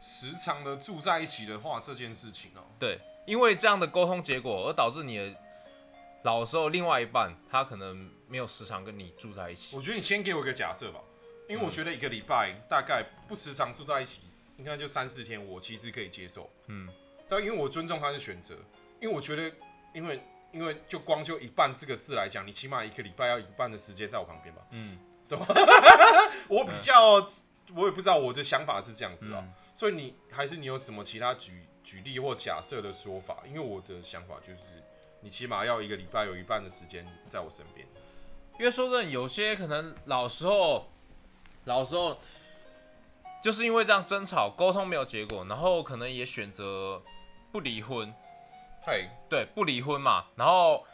时常的住在一起的话，这件事情哦、对，因为这样的沟通结果而导致你的老的时候，另外一半他可能没有时常跟你住在一起。我觉得你先给我一个假设吧，因为我觉得一个礼拜大概不时常住在一起，应该就三四天，我其实可以接受。嗯，但因为我尊重他的选择，因为我觉得，因为因为就光就一半这个字来讲，你起码一个礼拜要一半的时间在我旁边吧。嗯，对吧 我比较，我也不知道我的想法是这样子啊，嗯所以你还是你有什么其他举举例或假设的说法？因为我的想法就是，你起码要一个礼拜有一半的时间在我身边。因为说真的，有些可能老时候，老时候就是因为这样争吵，沟通没有结果，然后可能也选择不离婚，嗨，对，不离婚嘛。然后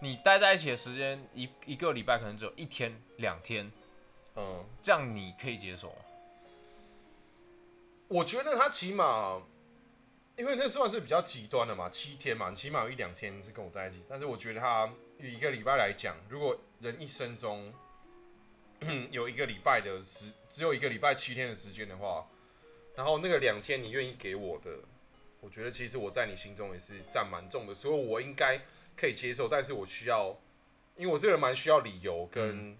你待在一起的时间一一个礼拜可能只有一天两天，嗯。这样你可以接受吗？我觉得他起码，因为那算是比较极端的嘛，七天嘛，你起码有一两天是跟我在一起。但是我觉得他以一个礼拜来讲，如果人一生中有一个礼拜的时，只有一个礼拜七天的时间的话，然后那个两天你愿意给我的，我觉得其实我在你心中也是占蛮重的，所以我应该可以接受。但是我需要，因为我这个人蛮需要理由跟，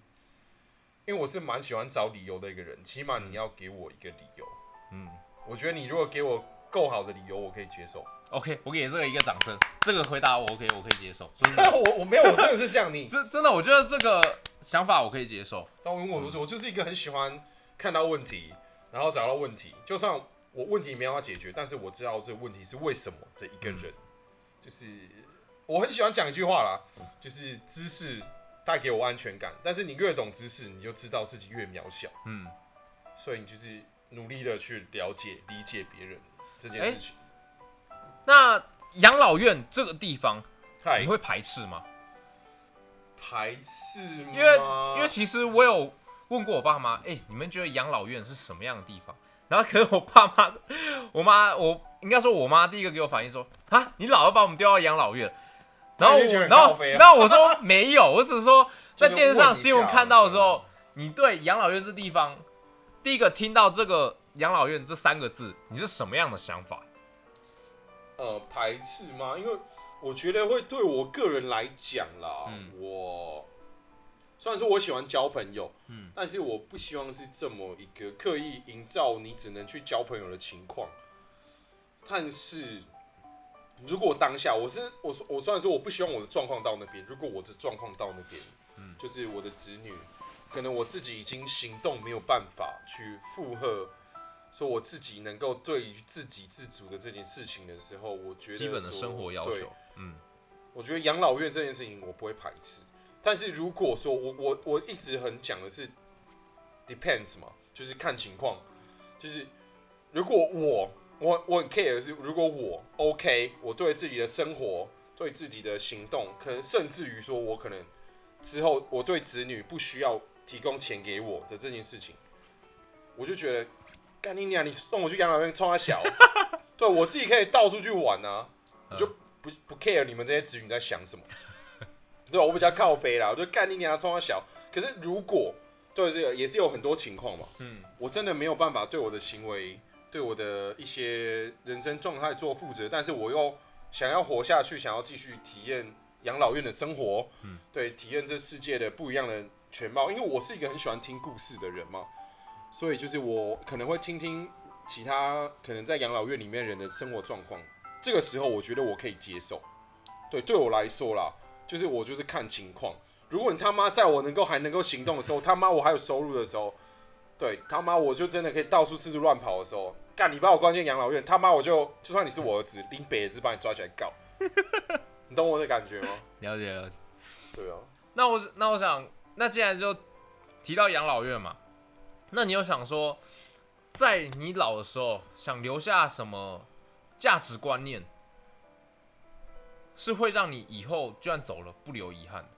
因为我是蛮喜欢找理由的一个人，起码你要给我一个理由。嗯我觉得你如果给我够好的理由，我可以接受。，OK，我给这个一个掌声，这个回答我 OK，我可以接受。我我没有，我真的是这样。你，真真的，我觉得这个想法我可以接受。但我我我就是一个很喜欢看到问题，然后找到问题，就算我问题没有办法解决，但是我知道这个问题是为什么的一个人，就是我很喜欢讲一句话啦，就是知识带给我安全感，但是你越懂知识，你就知道自己越渺小，嗯，所以你就是努力的去了解、理解别人这件哎事情。那养老院这个地方，嗨、你会排斥吗？排斥吗？因为因为其实我有问过我爸妈，哎、你们觉得养老院是什么样的地方？然后可是我爸妈，我妈我应该说我妈第一个给我反应说，啊，你老要把我们丢到养老院。然后我，然后靠北啊 然后我说没有，我只是说在就是电视上新闻看到的时候，你对养老院这地方，第一个听到这个养老院这三个字，你是什么样的想法？呃排斥吗？因为我觉得会对我个人来讲啦，嗯我虽然说我喜欢交朋友，嗯但是我不希望是这么一个刻意营造你只能去交朋友的情况。但是如果当下我是我说我虽然说我不希望我的状况到那边，如果我的状况到那边，嗯就是我的子女，可能我自己已经行动没有办法去负荷。说我自己能够对于自给自足的这件事情的时候，我觉得基本的生活要对求，嗯我觉得养老院这件事情我不会排斥，但是如果说我我我一直很讲的是 depends 嘛，就是看情况，就是如果我我我很 care 的是，如果我 OK，我对自己的生活、对自己的行动，可能甚至于说我可能之后我对子女不需要提供钱给我的这件事情，我就觉得干你娘！你送我去养老院冲他小，对我自己可以到处去玩啊，我就不不 care 你们这些子女在想什么，对吧？我比较靠背啦，我就干你娘冲他小。可是如果对这个也是有很多情况嘛，嗯，我真的没有办法对我的行为、对我的一些人生状态做负责，但是我又想要活下去，想要继续体验养老院的生活，嗯，对，体验这世界的不一样的全貌。因为我是一个很喜欢听故事的人嘛，所以就是我可能会听听其他可能在养老院里面人的生活状况。这个时候，我觉得我可以接受。对，对我来说啦，就是我就是看情况。如果你他妈在我能够还能够行动的时候，他妈我还有收入的时候，对他妈我就真的可以到处四处乱跑的时候，干你把我关进养老院，他妈我就就算你是我儿子，拎北子把你抓起来告，你懂我的感觉吗？了解了解。对啊，那我那我想，那既然就提到养老院嘛，那你有想说，在你老的时候想留下什么价值观念，是会让你以后就算走了不留遗憾的？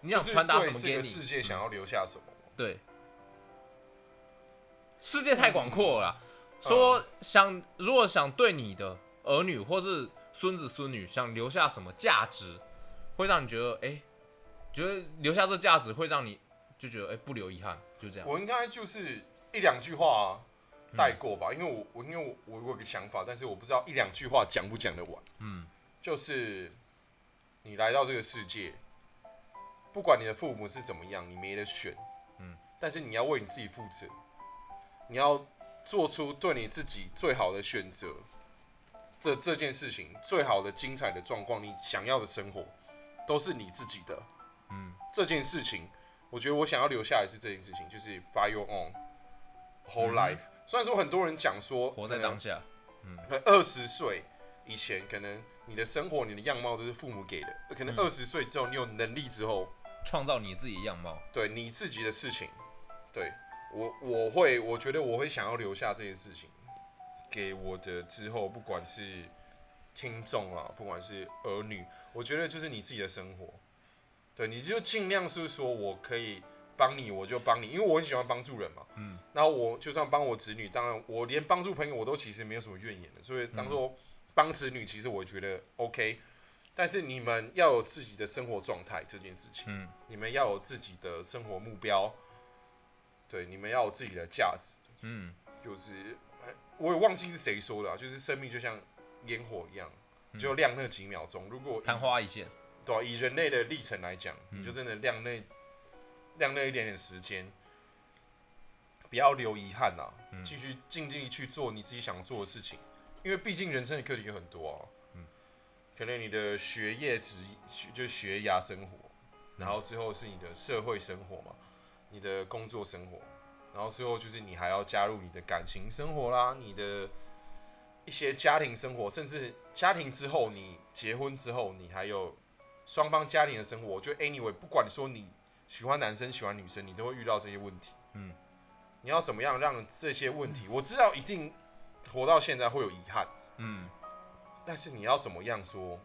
你想传达什么给你？世界想要留下什么？对，世界太广阔了啦。说想如果想对你的儿女或是孙子孙女想留下什么价值，会让你觉得哎、觉得留下这价值会让你就觉得哎、不留遗憾，就这样。我应该就是一两句话带过吧，因为我我因为我我我有个想法，但是我不知道一两句话讲不讲得完。嗯，就是你来到这个世界，不管你的父母是怎么样，你没得选，嗯，但是你要为你自己负责，你要做出对你自己最好的选择。这这件事情最好的精彩的状况，你想要的生活，都是你自己的。嗯，这件事情，我觉得我想要留下来是这件事情，就是 by your own whole 嗯 life。虽然说很多人讲说，活在当下。嗯二十岁以前，可能你的生活、你的样貌都是父母给的。可能嗯二十岁之后，你有能力之后，创造你自己的样貌。对你自己的事情，对我我会，我觉得我会想要留下这件事情给我的之后，不管是听众啊，不管是儿女，我觉得就是你自己的生活，对，你就尽量是说我可以帮你，我就帮你，因为我很喜欢帮助人嘛。嗯，然后我就算帮我子女，当然我连帮助朋友我都其实没有什么怨言的，所以当做帮子女，其实我觉得 OK。但是你们要有自己的生活状态这件事情，嗯，你们要有自己的生活目标，对，你们要有自己的价值，嗯，就是哎我也忘记是谁说的、啊，就是生命就像烟火一样，就亮那几秒钟。如果昙花一现。对啊、以人类的历程来讲，嗯你就真的亮那亮那一点点时间，不要留遗憾呐、嗯继续尽力去做你自己想做的事情，因为毕竟人生的课题有很多啊。嗯可能你的学业职学就是学涯生活，然后之后是你的社会生活嘛，你的工作生活，然后最后就是你还要加入你的感情生活啦，你的一些家庭生活，甚至家庭之后，你结婚之后，你还有双方家庭的生活。我觉得 anyway，不管你说你喜欢男生喜欢女生，你都会遇到这些问题。嗯，你要怎么样让这些问题？我知道一定活到现在会有遗憾，嗯，但是你要怎么样说？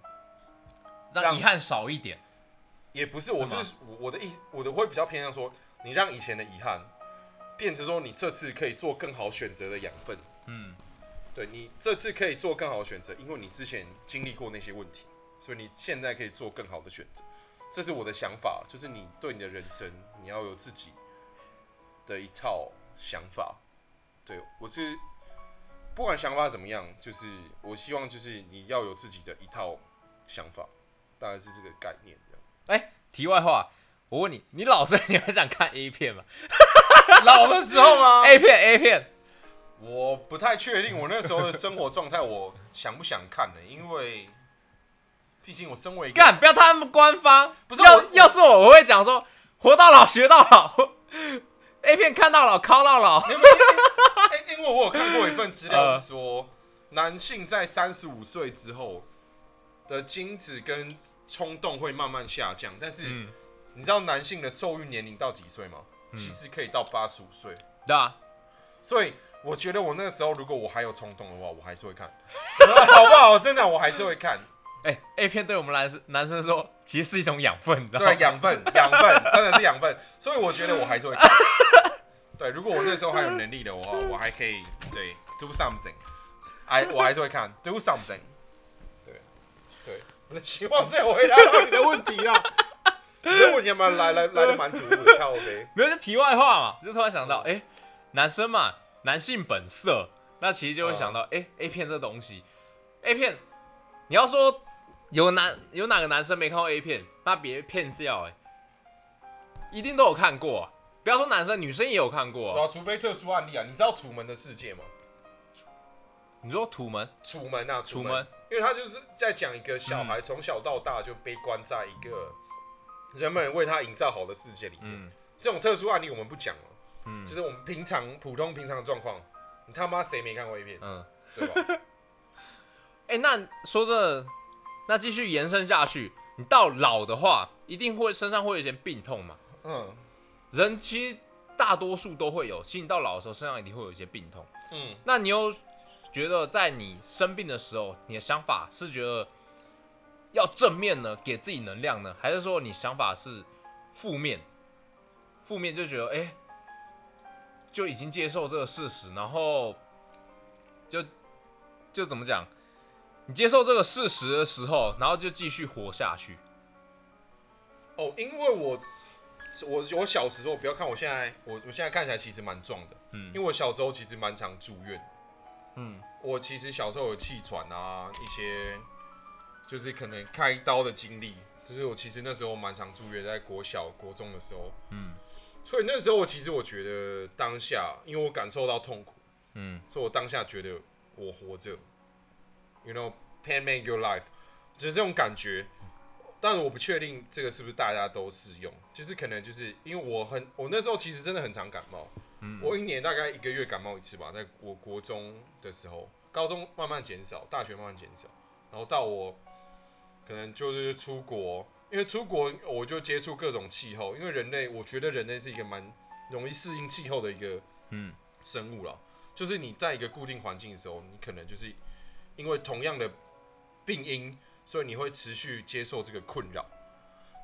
让让遗憾少一点。也不是，我是是我我的意，我的会比较偏向说，你让以前的遗憾变成说你这次可以做更好选择的养分。嗯，对你这次可以做更好的选择，因为你之前经历过那些问题，所以你现在可以做更好的选择。这是我的想法，就是你对你的人生，你要有自己的一套想法。对我是不管想法怎么样，就是我希望就是你要有自己的一套想法，大概是这个概念这样。哎、题外话，我问你，你老生 你还想看 A 片吗 老的时候吗？？A 片 A 片，我不太确定我那时候的生活状态，我想不想看呢？因为毕竟我身为一个干不要他们官方。不是要要是我，我会讲说，活到老学到老，A 片看到老靠到老。我有看过一份资料是说，男性在三十五岁之后的精子跟冲动会慢慢下降，但是嗯你知道男性的受孕年龄到几岁吗？嗯其实可以到八十五岁。对啊，所以我觉得我那个时候如果我还有冲动的话，我还是会看，好不好？真的，我还是会看。哎、a 片对我们男生男生说，其实是一种养分，你知道吗？对，养分，养分，真的是养分。所以我觉得我还是会看。对，如果我那时候还有能力的话，我还可以对 do something，哎，我还是会看 do something。对，对，我是希望这样回答到你的问题啦。你这问题蛮来来来的蛮突兀的，看 OK。没有，就题外话嘛，就突然想到，哎、男生嘛，男性本色，那其实就会想到，哎、a 片这东西，A 片，你要说有男有哪个男生没看过 A 片，那别骗笑，哎，一定都有看过、啊，不要说男生，女生也有看过、啊。除非特殊案例啊，你知道《楚门的世界》吗？你说土门，楚门啊，楚门因为他就是在讲一个小孩从小到大就被关在一个人们为他营造好的世界里面。嗯这种特殊案例我们不讲了，嗯就是我们平常普通平常的状况，你他妈谁没看过一遍，嗯，对吧？哎、那说这，那继续延伸下去，你到老的话，一定会身上会有一些病痛嘛？嗯人其实大多数都会有，其实你到老的时候身上一定会有一些病痛。嗯，那你又觉得在你生病的时候，你的想法是觉得要正面呢，给自己能量呢，还是说你想法是负面？负面就觉得哎、诶就已经接受这个事实，然后就就怎么讲？你接受这个事实的时候，然后就继续活下去。哦，因为我我我小时候，不要看我现在，我我现在看起来其实蛮壮的，嗯因为我小时候其实蛮常住院。嗯我其实小时候有气喘啊，一些就是可能开刀的经历，就是我其实那时候蛮常住院，在国小、国中的时候，嗯所以那时候我其实我觉得当下，因为我感受到痛苦，嗯所以我当下觉得我活着，you know, pain make your life，就是这种感觉。但我不确定这个是不是大家都适用，就是可能就是因为我很，我那时候其实真的很常感冒，嗯我一年大概一个月感冒一次吧，在我国中的时候，高中慢慢减少，大学慢慢减少，然后到我可能就是出国，因为出国我就接触各种气候，因为人类，我觉得人类是一个蛮容易适应气候的一个嗯生物了。就是你在一个固定环境的时候，你可能就是因为同样的病因，所以你会持续接受这个困扰。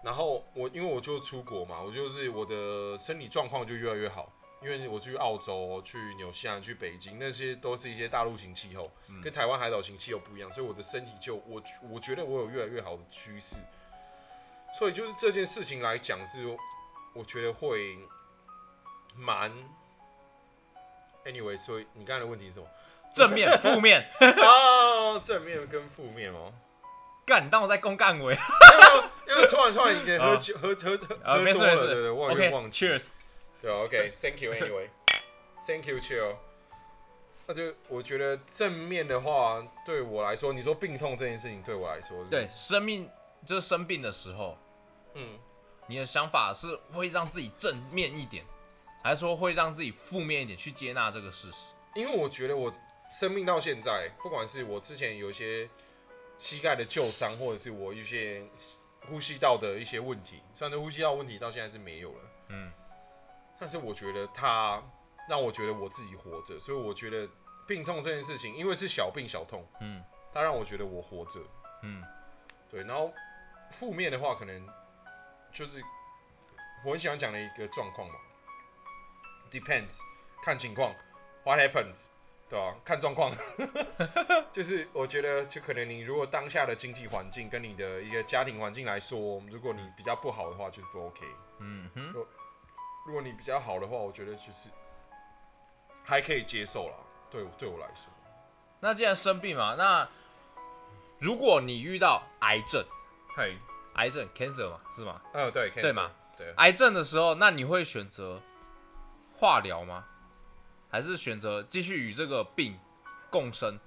然后我因为我就出国嘛，我就是我的身体状况就越来越好，因为我去澳洲、去纽西兰、去北京，那些都是一些大陆型气候，跟台湾海岛型气候不一样，所以我的身体就我我觉得我有越来越好的趋势。所以就是这件事情来讲，是我觉得会蛮 anyway。所以你刚才的问题是什么？正面、负面，啊，正面跟负面哦。干，你当我在公干委？因为突然突然一个喝酒 喝喝喝多了，对对，忘，OK，忘记。Cheers。对，OK，Thank you anyway，Thank you chill。那就我觉得正面的话，对我来说，你说病痛这件事情对我来说，对，，生命就是生病的时候，嗯，你的想法是会让自己正面一点，还是说会让自己负面一点去接纳这个事实？因为我觉得我生命到现在，不管是我之前有一些膝盖的旧伤，或者是我一些呼吸道的一些问题，虽然说呼吸道问题到现在是没有了，嗯，但是我觉得它让我觉得我自己活着，所以我觉得病痛这件事情，因为是小病小痛，嗯，它让我觉得我活着，嗯，对，然后负面的话，可能就是我很喜欢讲的一个状况嘛，depends，看情况，what happens，对啊、看状况，就是我觉得，就可能你如果当下的经济环境跟你的一个家庭环境来说，如果你比较不好的话，就是不 OK。嗯哼，如果你比较好的话，我觉得就是还可以接受啦。对我对我来说，那既然生病嘛，那如果你遇到癌症，嘿，癌症 cancer 嘛，是吗？嗯，对，对嘛？对，癌症的时候，那你会选择化疗吗？还是选择继续与这个病共生？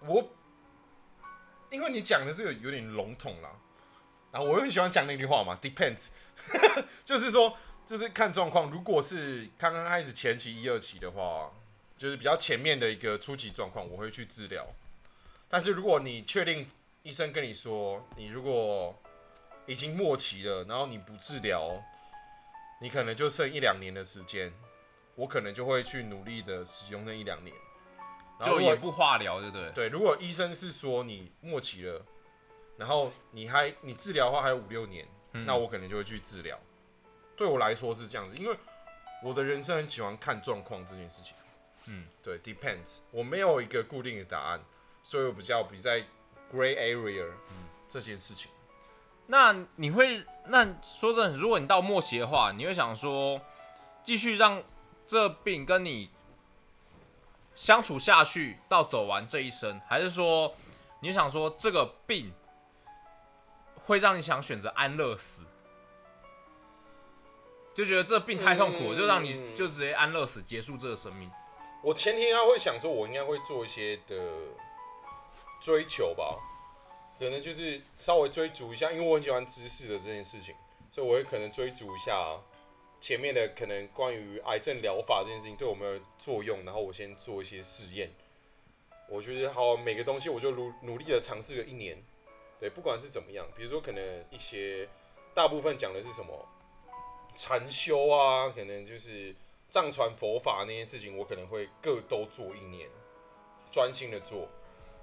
我因为你讲的这个有点笼统啦，然后我又很喜欢讲那句话嘛，depends，就是说就是看状况。如果是刚刚开始前期一二期的话，就是比较前面的一个初级状况，我会去治疗。但是如果你确定医生跟你说，你如果已经末期了，然后你不治疗，你可能就剩一两年的时间，我可能就会去努力的使用那一两年。然后就也不化疗，对不对？对，如果医生是说你末期了，然后你还你治疗的话还有五六年，嗯那我可能就会去治疗。对我来说是这样子，因为我的人生很喜欢看状况这件事情。嗯，对，depends，我没有一个固定的答案，所以我比较比在 gray area 这件事情。那你会，那说真的，如果你到末期的话，你会想说，继续让这病跟你相处下去到走完这一生，还是说你想说这个病会让你想选择安乐死？就觉得这病太痛苦了，嗯就让你就直接安乐死结束这个生命。我前天他会想说，我应该会做一些的追求吧，可能就是稍微追逐一下，因为我很喜欢知识的这件事情，所以我会可能追逐一下前面的可能关于癌症疗法这件事情对我们的作用，然后我先做一些试验。我觉得好，每个东西我就努努力的尝试个一年，对，不管是怎么样，比如说可能一些大部分讲的是什么禅修啊，可能就是藏传佛法那些事情，我可能会各都做一年，专心的做，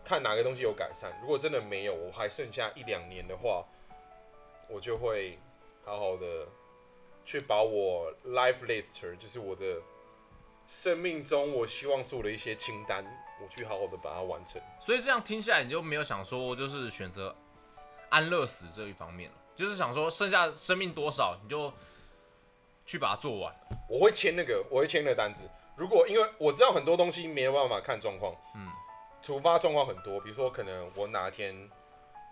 看哪个东西有改善。如果真的没有，我还剩下一两年的话，我就会好好的去把我 life list，就是我的生命中我希望做的一些清单，我去好好的把它完成。所以这样听下来，你就没有想说就是选择安乐死这一方面了，就是想说剩下生命多少你就去把它做完。我会签那个，我会签那个单子。如果因为我知道很多东西没有办法看状况，嗯，突发状况很多，比如说可能我哪天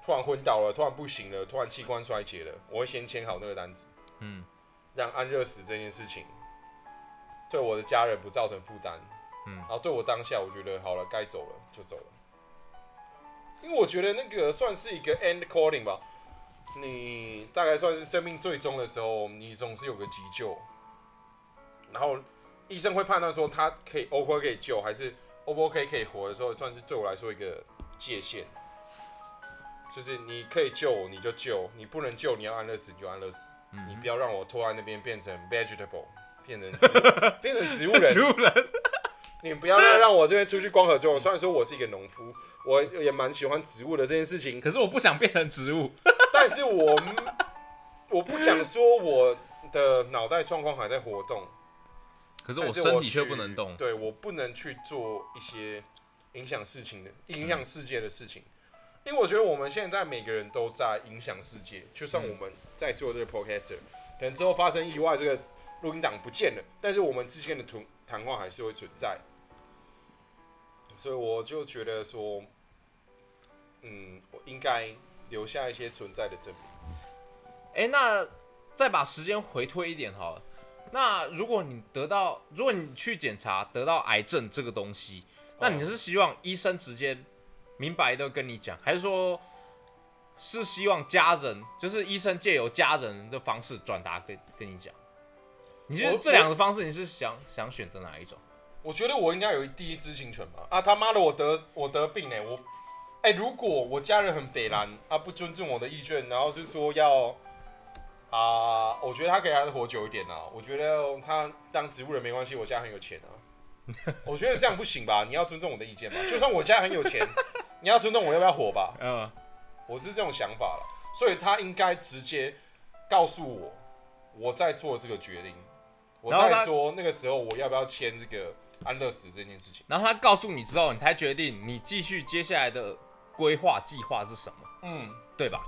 突然昏倒了，突然不行了，突然器官衰竭了，我会先签好那个单子，嗯让安乐死这件事情对我的家人不造成负担，嗯。然后对我当下我觉得好了，该走了就走了，因为我觉得那个算是一个 end calling 吧，你大概算是生命最终的时候，你总是有个急救，然后医生会判断说他可以 O 不 OK 可以救，还是 O 不 OK 可以活的时候，算是对我来说一个界限，就是你可以救你就救，你不能救你要安乐死你就安乐死，你不要让我拖在那边变成 vegetable，变成植变成植物人，植物人，你不要让让我这边出去光合作用。虽然说我是一个农夫，我也蛮喜欢植物的这件事情，可是我不想变成植物。但是我我不想说我的脑袋状况还在活动，可是我身体却不能动。对我不能去做一些影响事情的、影响世界的事情，因为我觉得我们现在每个人都在影响世界。就算我们在做这个 podcaster，可能之后发生意外，这个录音档不见了，但是我们之间的谈谈话还是会存在。所以我就觉得说，嗯，我应该留下一些存在的证明。哎、那再把时间回推一点好了。那如果你得到，如果你去检查得到癌症这个东西，那你是希望医生直接明白的跟你讲，还是说是希望家人，就是医生借由家人的方式转达跟跟你讲？你是这两个方式，你是想想选择哪一种？我觉得我应该有第一知情权吧？啊他妈的，我得我得病呢、我哎、如果我家人很北蓝，啊不尊重我的意愿，然后是说要啊、我觉得他可以还是活久一点啊。我觉得他当植物人没关系，我家很有钱啊。我觉得这样不行吧？你要尊重我的意见吧。就算我家很有钱，你要尊重我要不要活吧？嗯，我是这种想法了，所以他应该直接告诉我，我在做这个决定，我然后他在说那个时候我要不要签这个安乐死这件事情。然后他告诉你之后，你才决定你继续接下来的规划计划是什么，嗯，对吧？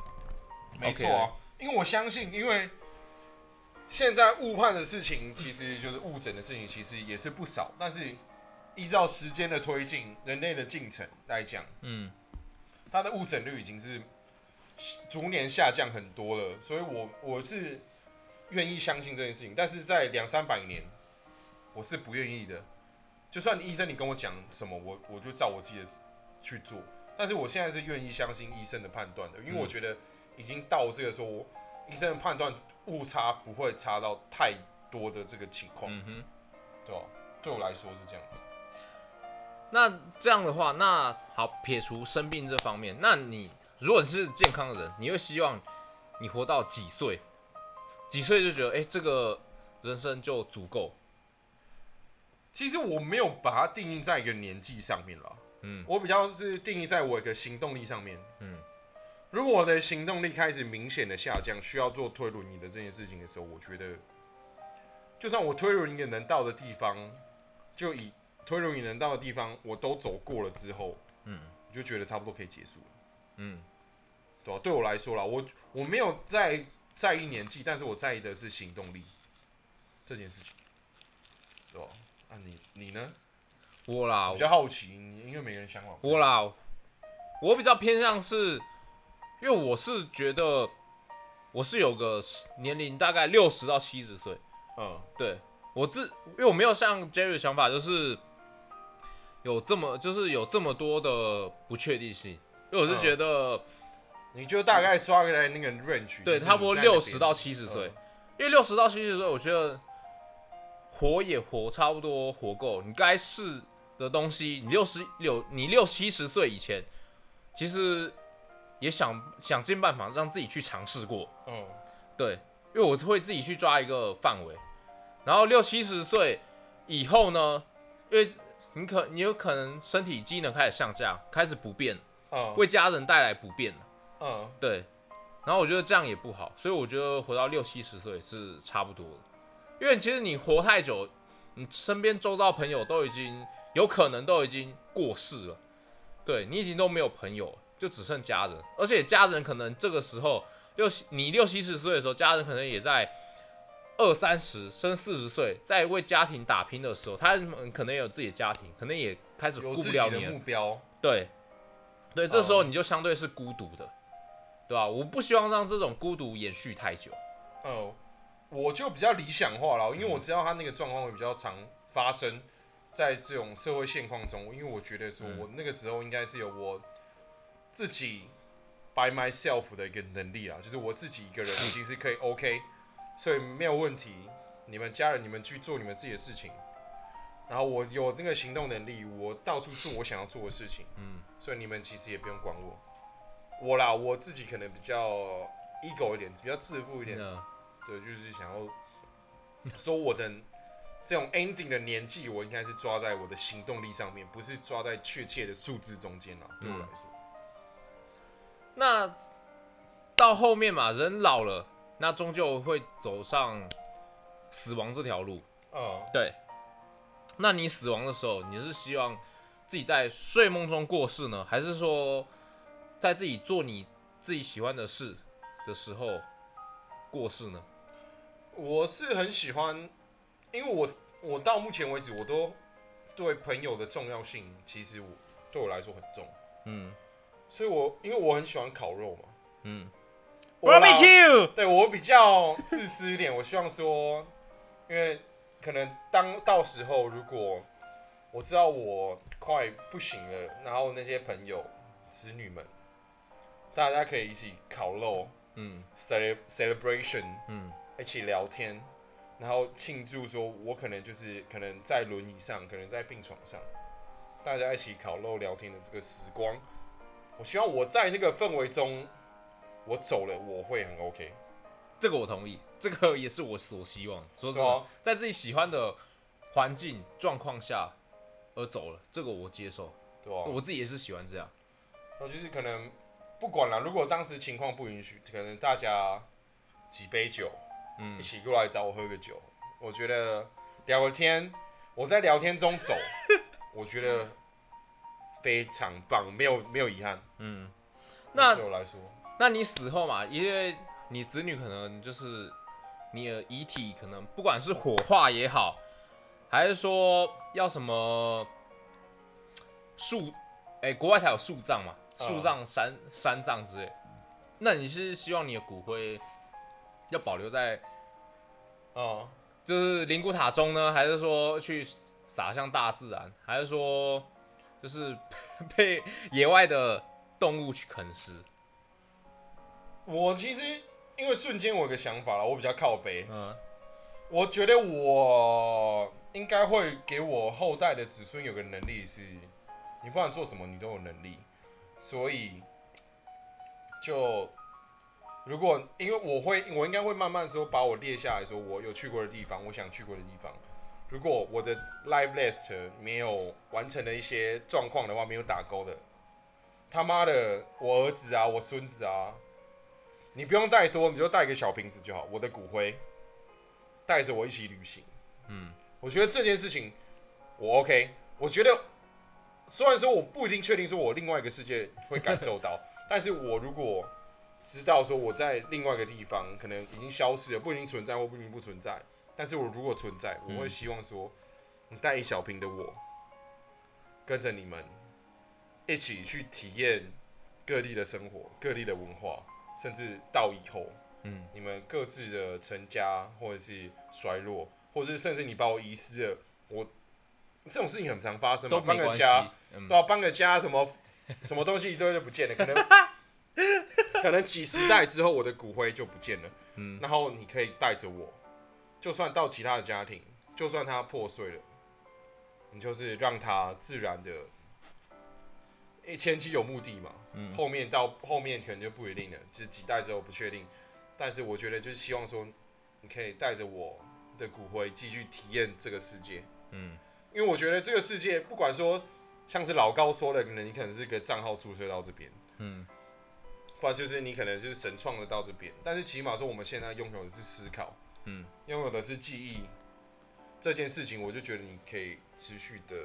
没错啊因为我相信，因为现在误判的事情，其实就是误诊的事情，其实也是不少。但是依照时间的推进，人类的进程来讲，嗯，它的误诊率已经是逐年下降很多了。所以我我是愿意相信这件事情，但是在两三百年，我是不愿意的。就算医生你跟我讲什么，我我就照我自己的去做。但是我现在是愿意相信医生的判断的，因为我觉得已经到这个时候，我医生的判断误差不会差到太多的这个情况，嗯哼。对吧、对我来说是这样的。那这样的话，那好，撇除生病这方面，那你如果你是健康的人，你会希望你活到几岁，几岁就觉得哎、这个人生就足够。其实我没有把它定义在一个年纪上面了，嗯我比较是定义在我一个行动力上面。嗯，如果我的行动力开始明显的下降，需要做推轮椅的这件事情的时候，我觉得，就算我推轮椅能到的地方，就以推轮椅能到的地方，我都走过了之后，嗯。我就觉得差不多可以结束了，嗯，对吧、对我来说啦，我我没有在在意年纪，但是我在意的是行动力这件事情，对吧？啊你，你呢？我啦我比，较好奇，因为每个人想法我啦，我比较偏向是，因为我是觉得我是有个年龄大概六十到七十岁，嗯。对我自，因为我没有像 Jerry 的想法，就是有这么就是有这么多的不确定性，因为我是嗯。觉得、你就大概抓在那个 range，对，差不多六十到七十岁，嗯因为六十到七十岁，我觉得活也活差不多活够，你该试的东西，你六十六你六七十岁以前，其实也想想尽办法让自己去尝试过，嗯。对，因为我会自己去抓一个范围，然后六七十岁以后呢，因为你可你有可能身体机能开始下降，开始不变，嗯。为家人带来不便了。嗯。对，然后我觉得这样也不好，所以我觉得活到六七十岁是差不多的，因为其实你活太久，你身边周遭朋友都已经有可能都已经过世了，对你已经都没有朋友了，就只剩家人，而且家人可能这个时候六七你六七十岁的时候，家人可能也在二三十甚至四十岁，在为家庭打拼的时候，他们可能也有自己的家庭，可能也开始顾有自己的不了你了目标，对，对，这时候哦。你就相对是孤独的，对吧、我不希望让这种孤独延续太久。哦，我就比较理想化了，因为我知道他那个状况会比较常发生在这种社会现况中，因为我觉得说嗯。我那个时候应该是有我自己 by myself 的一个能力啦，就是我自己一个人 其实可以 OK，所以没有问题。你们家人，你们去做你们自己的事情，然后我有那个行动能力，我到处做我想要做的事情，嗯所以你们其实也不用管我。我啦，我自己可能比较 ego 一点，比较自负一点，那对，就是想要说我的这种 ending 的年纪，我应该是抓在我的行动力上面，不是抓在确切的数字中间了。对我来说，那到后面嘛，人老了，那终究会走上死亡这条路。嗯，对，那你死亡的时候，你是希望自己在睡梦中过世呢，还是说在自己做你自己喜欢的事的时候过世呢？我是很喜欢，因为我我到目前为止，我都对朋友的重要性，其实我对我来说很重，嗯。所以我因为我很喜欢烤肉嘛。嗯，barbecue，对我比较自私一点，我希望说，因为可能当到时候如果我知道我快不行了，然后那些朋友、子女们，大家可以一起烤肉嗯，cele celebration，嗯。一起聊天，然后庆祝说，我可能就是可能在轮椅上，可能在病床上，大家一起烤肉聊天的这个时光，我希望我在那个氛围中，我走了我会很 OK。这个我同意，这个也是我所希望。说真的，对啊在自己喜欢的环境状况下而走了，这个我接受。对吧、我自己也是喜欢这样。然后就是可能不管了，如果当时情况不允许，可能大家几杯酒，嗯一起过来找我喝个酒，我觉得聊个天，我在聊天中走，我觉得非常棒，没有没有遗憾。嗯，那对我来说，那你死后嘛，因为你子女可能就是你的遗体，可能不管是火化也好，还是说要什么树，哎、国外才有树葬嘛，嗯树葬、山山葬之类。那你是希望你的骨灰要保留在哦、就是灵骨塔中呢，还是说去撒向大自然，还是说就是 被野外的动物去啃食？我其实因为瞬间我有个想法了，我比较靠北，嗯。我觉得我应该会给我后代的子孙有个能力是，你不管做什么你都有能力，所以就如果因为我会，我应该会慢慢说把我列下来说我有去过的地方，我想去过的地方。如果我的 live list 没有完成的一些状况的话，没有打勾的，他妈的，我儿子啊，我孙子啊，你不用带多，你就带一个小瓶子就好。我的骨灰带着我一起旅行。嗯，我觉得这件事情我 OK。我觉得虽然说我不一定确定说我另外一个世界会感受到，但是我如果知道说我在另外一个地方可能已经消失了，不一定存在或不一定不存在。但是我如果存在，我会希望说，你带一小瓶的我，跟着你们一起去体验各地的生活、各地的文化，甚至到以后，嗯，你们各自的成家或者是衰落，或者是甚至你把我遗失了，我这种事情很常发生嘛，搬个家，。嗯对啊，搬个家，什么什么东西一堆就不见了，可能 可能几十代之后，我的骨灰就不见了。嗯然后你可以带着我，就算到其他的家庭，就算它破碎了，你就是让它自然的，前期有目的嘛，嗯。后面到后面可能就不一定了，就是几代之后不确定。但是我觉得就是希望说，你可以带着我的骨灰继续体验这个世界。嗯。因为我觉得这个世界，不管说像是老高说的，可能你可能是一个账号注册到这边，嗯。不然就是你可能就是神创的到这边，但是起码说我们现在拥有的是思考，嗯，拥有的是记忆，这件事情我就觉得你可以持续的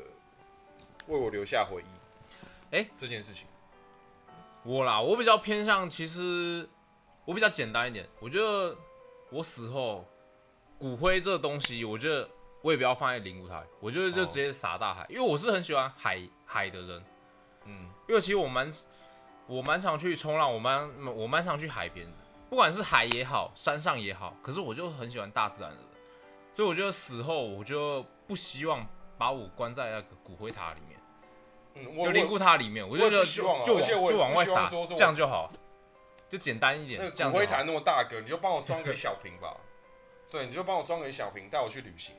为我留下回忆。诶这件事情，我啦，我比较偏向，其实我比较简单一点。我觉得我死后骨灰这个东西，我觉得我也不要放在灵骨台，我觉得就哦直接撒大海，因为我是很喜欢海海的人。嗯。因为其实我蛮我蛮常去冲浪，我蛮我蛮常去海边的，不管是海也好，山上也好，可是我就很喜欢大自然的人，所以我觉得死后我就不希望把我关在那个骨灰塔里面，嗯，我就灵我骨塔里面，我就希望啊就往外撒，这样就好，就简单一点那，个骨灰坛那么大个，你就帮我装个小瓶吧。对，你就帮我装个小瓶，带我去旅行，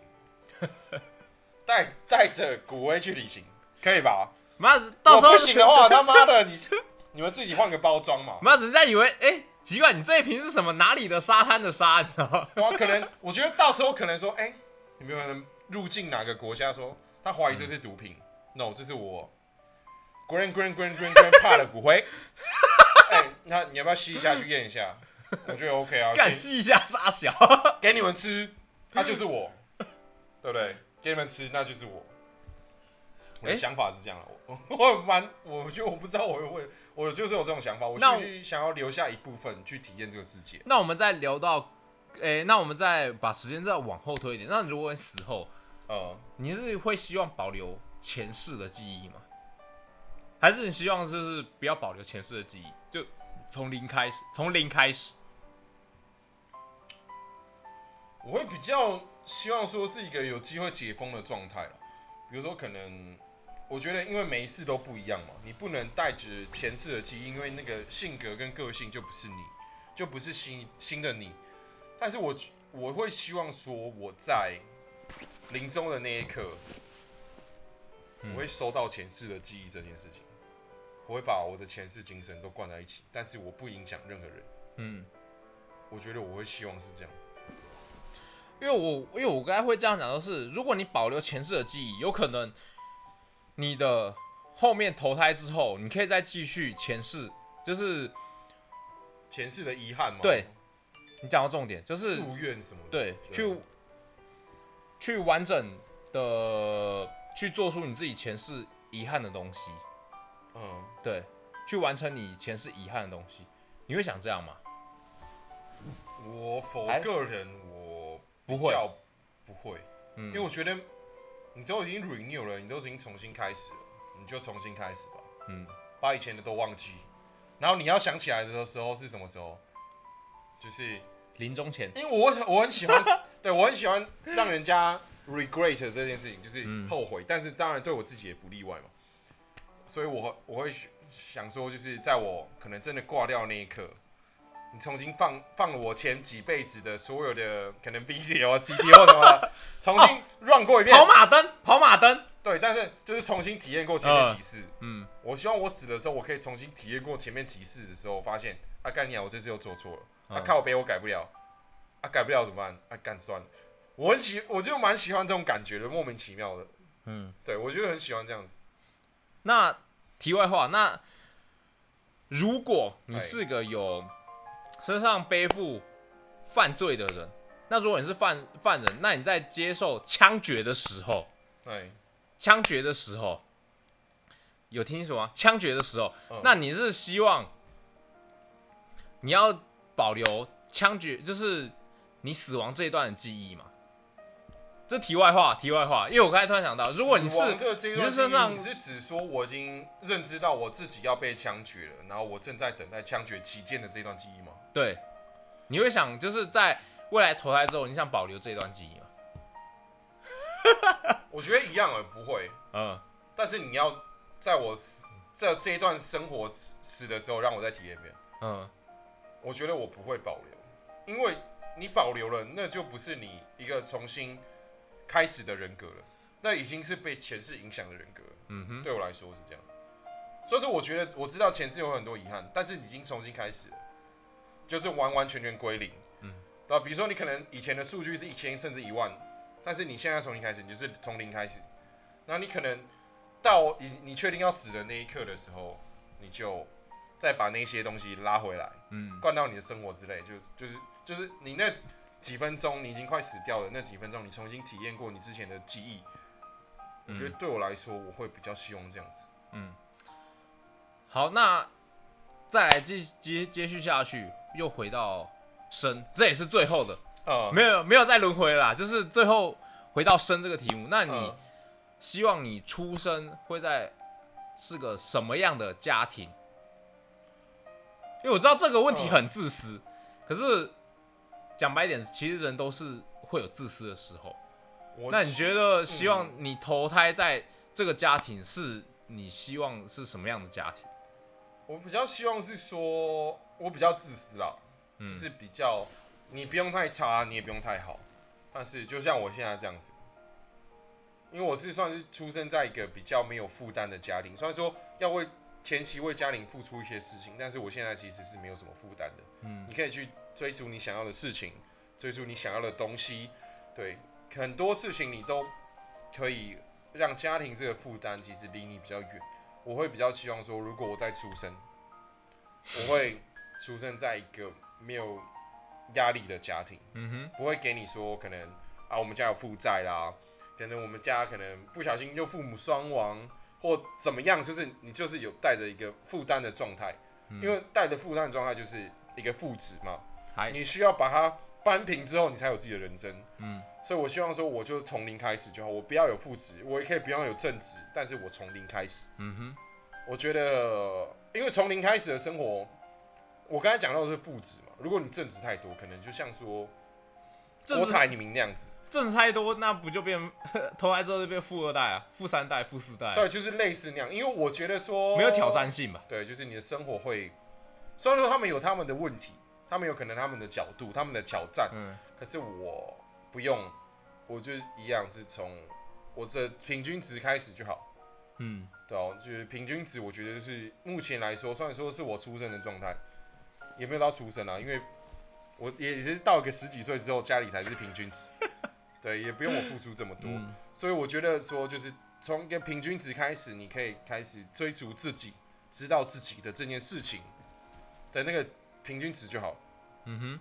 带带着骨灰去旅行，可以吧？妈，到时候不行的话，他妈的，你你们自己换个包装嘛。妈，人家以为哎、奇怪，你这一瓶是什么？哪里的沙滩的沙？你知道吗？可能我觉得到时候可能说，哎、有没有人入境哪个国家说他怀疑这是毒品、n o 这是我 grand grand grand grand grandpa 的骨灰。哎、那你要不要吸一下去验一下？我觉得 OK 啊，给干吸一下傻小，给你们吃，那就是我，对不对？给你们吃，那就是我。我的哎想法是这样的，我 我我蛮，我觉得我不知道我会我就是有这种想法，我那我就是想要留下一部分去体验这个世界。那我们再聊到，哎、那我们再把时间再往后推一点。那如果你死后，呃，你是会希望保留前世的记忆吗？还是你希望就是不要保留前世的记忆，就从零开始，从零开始？我会比较希望说是一个有机会解封的状态了。比如说，可能我觉得因为每一次都不一样嘛，你不能带着前世的记忆，因为那个性格跟个性就不是你，就不是新新的你。但是我我会希望说我在临终的那一刻，我会收到前世的记忆这件事情，我会把我的前世今生都灌在一起，但是我不影响任何人。嗯，我觉得我会希望是这样子。因为我因为我刚才会这样讲，就是如果你保留前世的记忆，有可能你的后面投胎之后，你可以再继续前世，就是前世的遗憾嘛，对你讲到重点，就是夙愿什么的，对，去去完整的去做出你自己前世遗憾的东西，嗯，对，去完成你前世遗憾的东西，你会想这样吗？我否还个人我不会比较不会，嗯因为我觉得你都已经 renew 了，你都已经重新开始了，你就重新开始吧，嗯，把以前的都忘记，然后你要想起来的时候是什么时候？就是临终前，因为我我很喜欢，对我很喜欢让人家 regret 这件事情，就是嗯后悔，但是当然对我自己也不例外嘛。所以我我会想说，就是在我可能真的挂掉那一刻，你重新放放了我前几辈子的所有的可能 video 啊、CD 或什么，重新 run 过一遍，跑马灯，跑马灯，对，但是就是重新体验过前面嗯几次。嗯，我希望我死的时候，我可以重新体验过前面几次的时候，发现啊干你啊，我这次又做错了，啊嗯靠背我改不了，啊改不了怎么办？啊干算了。我很喜，我就蛮喜欢这种感觉的，莫名其妙的。嗯，对我就很喜欢这样子。那题外话，那如果你哎是个有身上背负犯罪的人，那如果你是犯犯人，那你在接受枪决的时候，对，枪决的时候，有听清楚吗？枪决的时候，嗯那你是希望你要保留枪决，就是你死亡这一段的记忆吗？这题外话，题外话，因为我刚才突然想到，如果你是你是身上你是指说我已经认知到我自己要被枪决了，然后我正在等待枪决期间的这段记忆吗？对，你会想就是在未来投胎之后，你想保留这段记忆吗？我觉得一样啊，不会。嗯，但是你要在我死这这一段生活死死的时候，让我再体验一遍。嗯，我觉得我不会保留，因为你保留了，那就不是你一个重新开始的人格了，那已经是被前世影响的人格了。嗯哼，对我来说是这样。所以说，我觉得我知道前世有很多遗憾，但是已经重新开始了，就是完完全全归零。嗯，对吧？比如说你可能以前的数据是一千甚至一万，但是你现在重新开始，你就是从零开始。然后你可能到你你确定要死的那一刻的时候，你就再把那些东西拉回来，嗯灌到你的生活之类，就就是就是你那几分钟你已经快死掉了，那几分钟你重新体验过你之前的记忆，我觉得对我来说，我会比较希望这样子。嗯。好，那再来继接接续下去，又回到生，这也是最后的，呃，没有没有再轮回了啦，就是最后回到生这个题目。那你嗯希望你出生会在是个什么样的家庭？因为我知道这个问题很自私，可是讲白一点，其实人都是会有自私的时候。我那你觉得希望嗯你投胎在这个家庭，是你希望是什么样的家庭？我比较希望是说，我比较自私啊，嗯就是比较你不用太差，你也不用太好，但是就像我现在这样子，因为我是算是出生在一个比较没有负担的家庭，虽然说要为前期为家庭付出一些事情，但是我现在其实是没有什么负担的。嗯你可以去追逐你想要的事情，追逐你想要的东西，对，很多事情你都可以让家庭这个负担其实离你比较远。我会比较希望说，如果我在出生，我会出生在一个没有压力的家庭，嗯哼。不会给你说可能啊，我们家有负债啦，可能我们家可能不小心就父母双亡或怎么样，就是你就是有带着一个负担的状态，嗯。因为带着负担的状态就是一个负值嘛，你需要把它扳平之后，你才有自己的人生。嗯所以我希望说，我就从零开始就好，我不要有负值，我也可以不要有正值，但是我从零开始。嗯哼，我觉得，因为从零开始的生活，我刚才讲到的是负值嘛，如果你正值太多，可能就像说正值郭台铭那样子，正值太多，那不就变 投胎之后就变富二代啊，富三代、富四代，对，就是类似那样。因为我觉得说没有挑战，性吧？对，就是你的生活会，虽然说他们有他们的问题，他们有可能他们的角度、他们的挑战，嗯。可是我不用，我就一样是从我这平均值开始就好。嗯。对哦、就是平均值，我觉得是目前来说，虽然说是我出生的状态，也没有到出生啊，因为我也是到一个十几岁之后，家里才是平均值，对，也不用我付出这么多，嗯。所以我觉得说，就是从一个平均值开始，你可以开始追逐自己，知道自己的这件事情的那个平均值就好，嗯哼，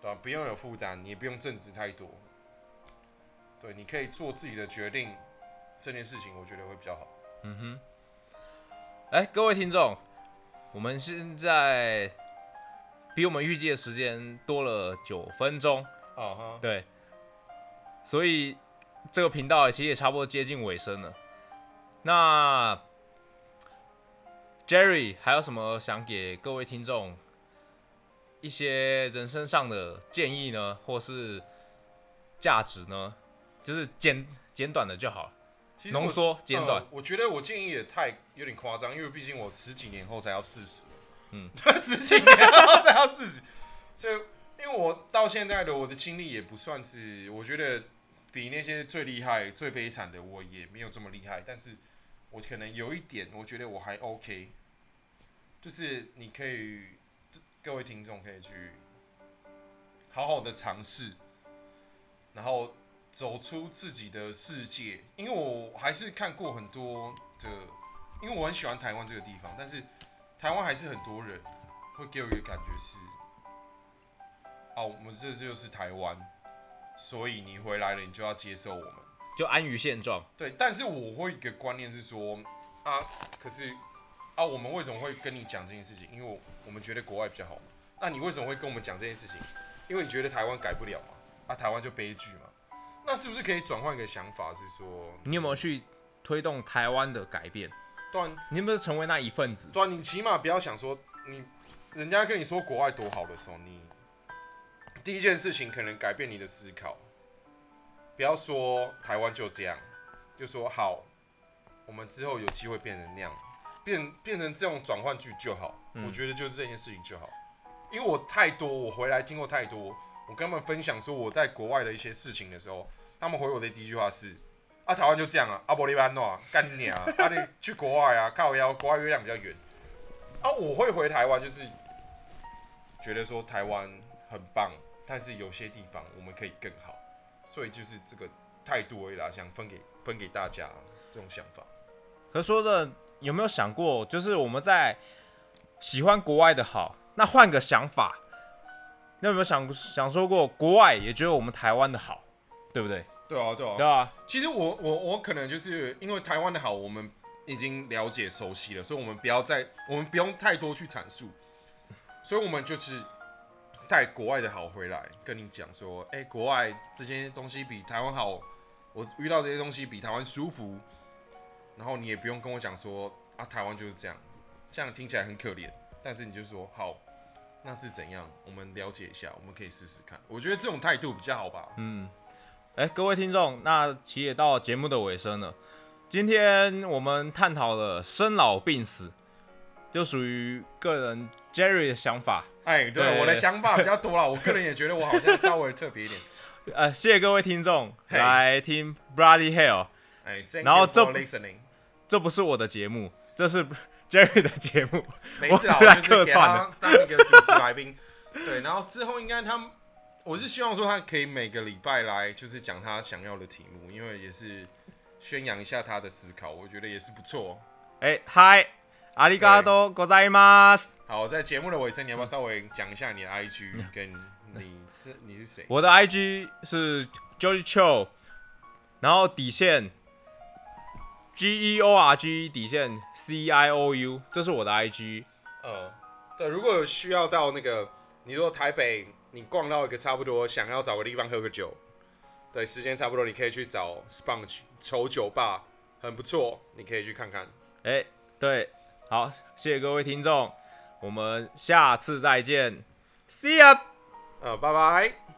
对吧、不用有负担，你也不用正值太多，对，你可以做自己的决定，这件事情我觉得会比较好。嗯哼。哎，各位听众，我们现在比我们预计的时间多了九分钟，啊哈，对，所以这个频道其实也差不多接近尾声了。那 Jerry 还有什么想给各位听众一些人生上的建议呢，或是价值呢？就是简简短的就好了，浓缩简短呃。我觉得我建议也太有点夸张，因为毕竟我十几年后才要四十，嗯，十几年后才要四十，所以因为我到现在的我的经历也不算是，我觉得比那些最厉害、最悲惨的我也没有这么厉害，但是我可能有一点，我觉得我还 OK，就是你可以各位听众可以去好好的尝试，然后走出自己的世界，因为我还是看过很多的，因为我很喜欢台湾这个地方，但是台湾还是很多人会给我一个感觉是，啊，我们这就是台湾。所以你回来了，你就要接受我们，就安于现状。对，但是我会一个观念是说，啊，可是啊，我们为什么会跟你讲这件事情？因为我我们觉得国外比较好嘛。那你为什么会跟我们讲这件事情？因为你觉得台湾改不了嘛？啊，台湾就悲剧嘛？那是不是可以转换一个想法，是说你有没有去推动台湾的改变？对，你有没有成为那一份子？对，你起码不要想说你人家跟你说国外多好的时候，你。第一件事情可能改变你的思考，不要说台湾就这样，就说好，我们之后有机会变成那样，变变成这种转换句就好。我觉得就是这件事情就好，因为我太多，我回来听过太多，我跟他们分享说我在国外的一些事情的时候，他们回我的第一句话是：啊，台湾就这样啊，阿伯利班诺干你啊，啊你去国外啊，靠腰，国外月亮比较圆。啊，我会回台湾，就是觉得说台湾很棒。但是有些地方我们可以更好，所以就是这个态度而已啦，想分给分给大家这种想法。可说着有没有想过，就是我们在喜欢国外的好，那换个想法，你有没有想想说过，国外也觉得我们台湾的好，对不对？对啊，对啊，对啊。其实我我我可能就是因为台湾的好，我们已经了解熟悉了，所以我们不要再我们不用太多去阐述，所以我们就是。带国外的好回来，跟你讲说，哎，国外这些东西比台湾好，我遇到这些东西比台湾舒服，然后你也不用跟我讲说啊，台湾就是这样，这样听起来很可怜，但是你就说好，那是怎样？我们了解一下，我们可以试试看。我觉得这种态度比较好吧。嗯，哎，各位听众，那其也到节目的尾声了，今天我们探讨了生老病死，就属于个人 Jerry 的想法。哎，对，我的想法比较多了。我个人也觉得我好像稍微特别一点。呃，谢谢各位听众来听 Bloody Hell。哎，然后这这不是我的节目，这是 Jerry 的节目。没事啊，客串的，当一个主持来宾。对，然后之后应该他，我是希望说他可以每个礼拜来，就是讲他想要的题目，因为也是宣扬一下他的思考，我觉得也是不错。哎，嗨。阿里嘎多，ございます。好，在节目的尾声，你要不要稍微讲一下你的 IG？跟你这你是谁？我的 IG 是 George Cho，然后底线 G E O R G 底线 C I O U，这是我的 IG。呃，对，如果有需要到那个，你说台北，你逛到一个差不多，想要找个地方喝个酒，对，时间差不多，你可以去找 Sponge 丑酒吧，很不错，你可以去看看。哎，对。好，谢谢各位听众，我们下次再见，See ya，呃，拜拜。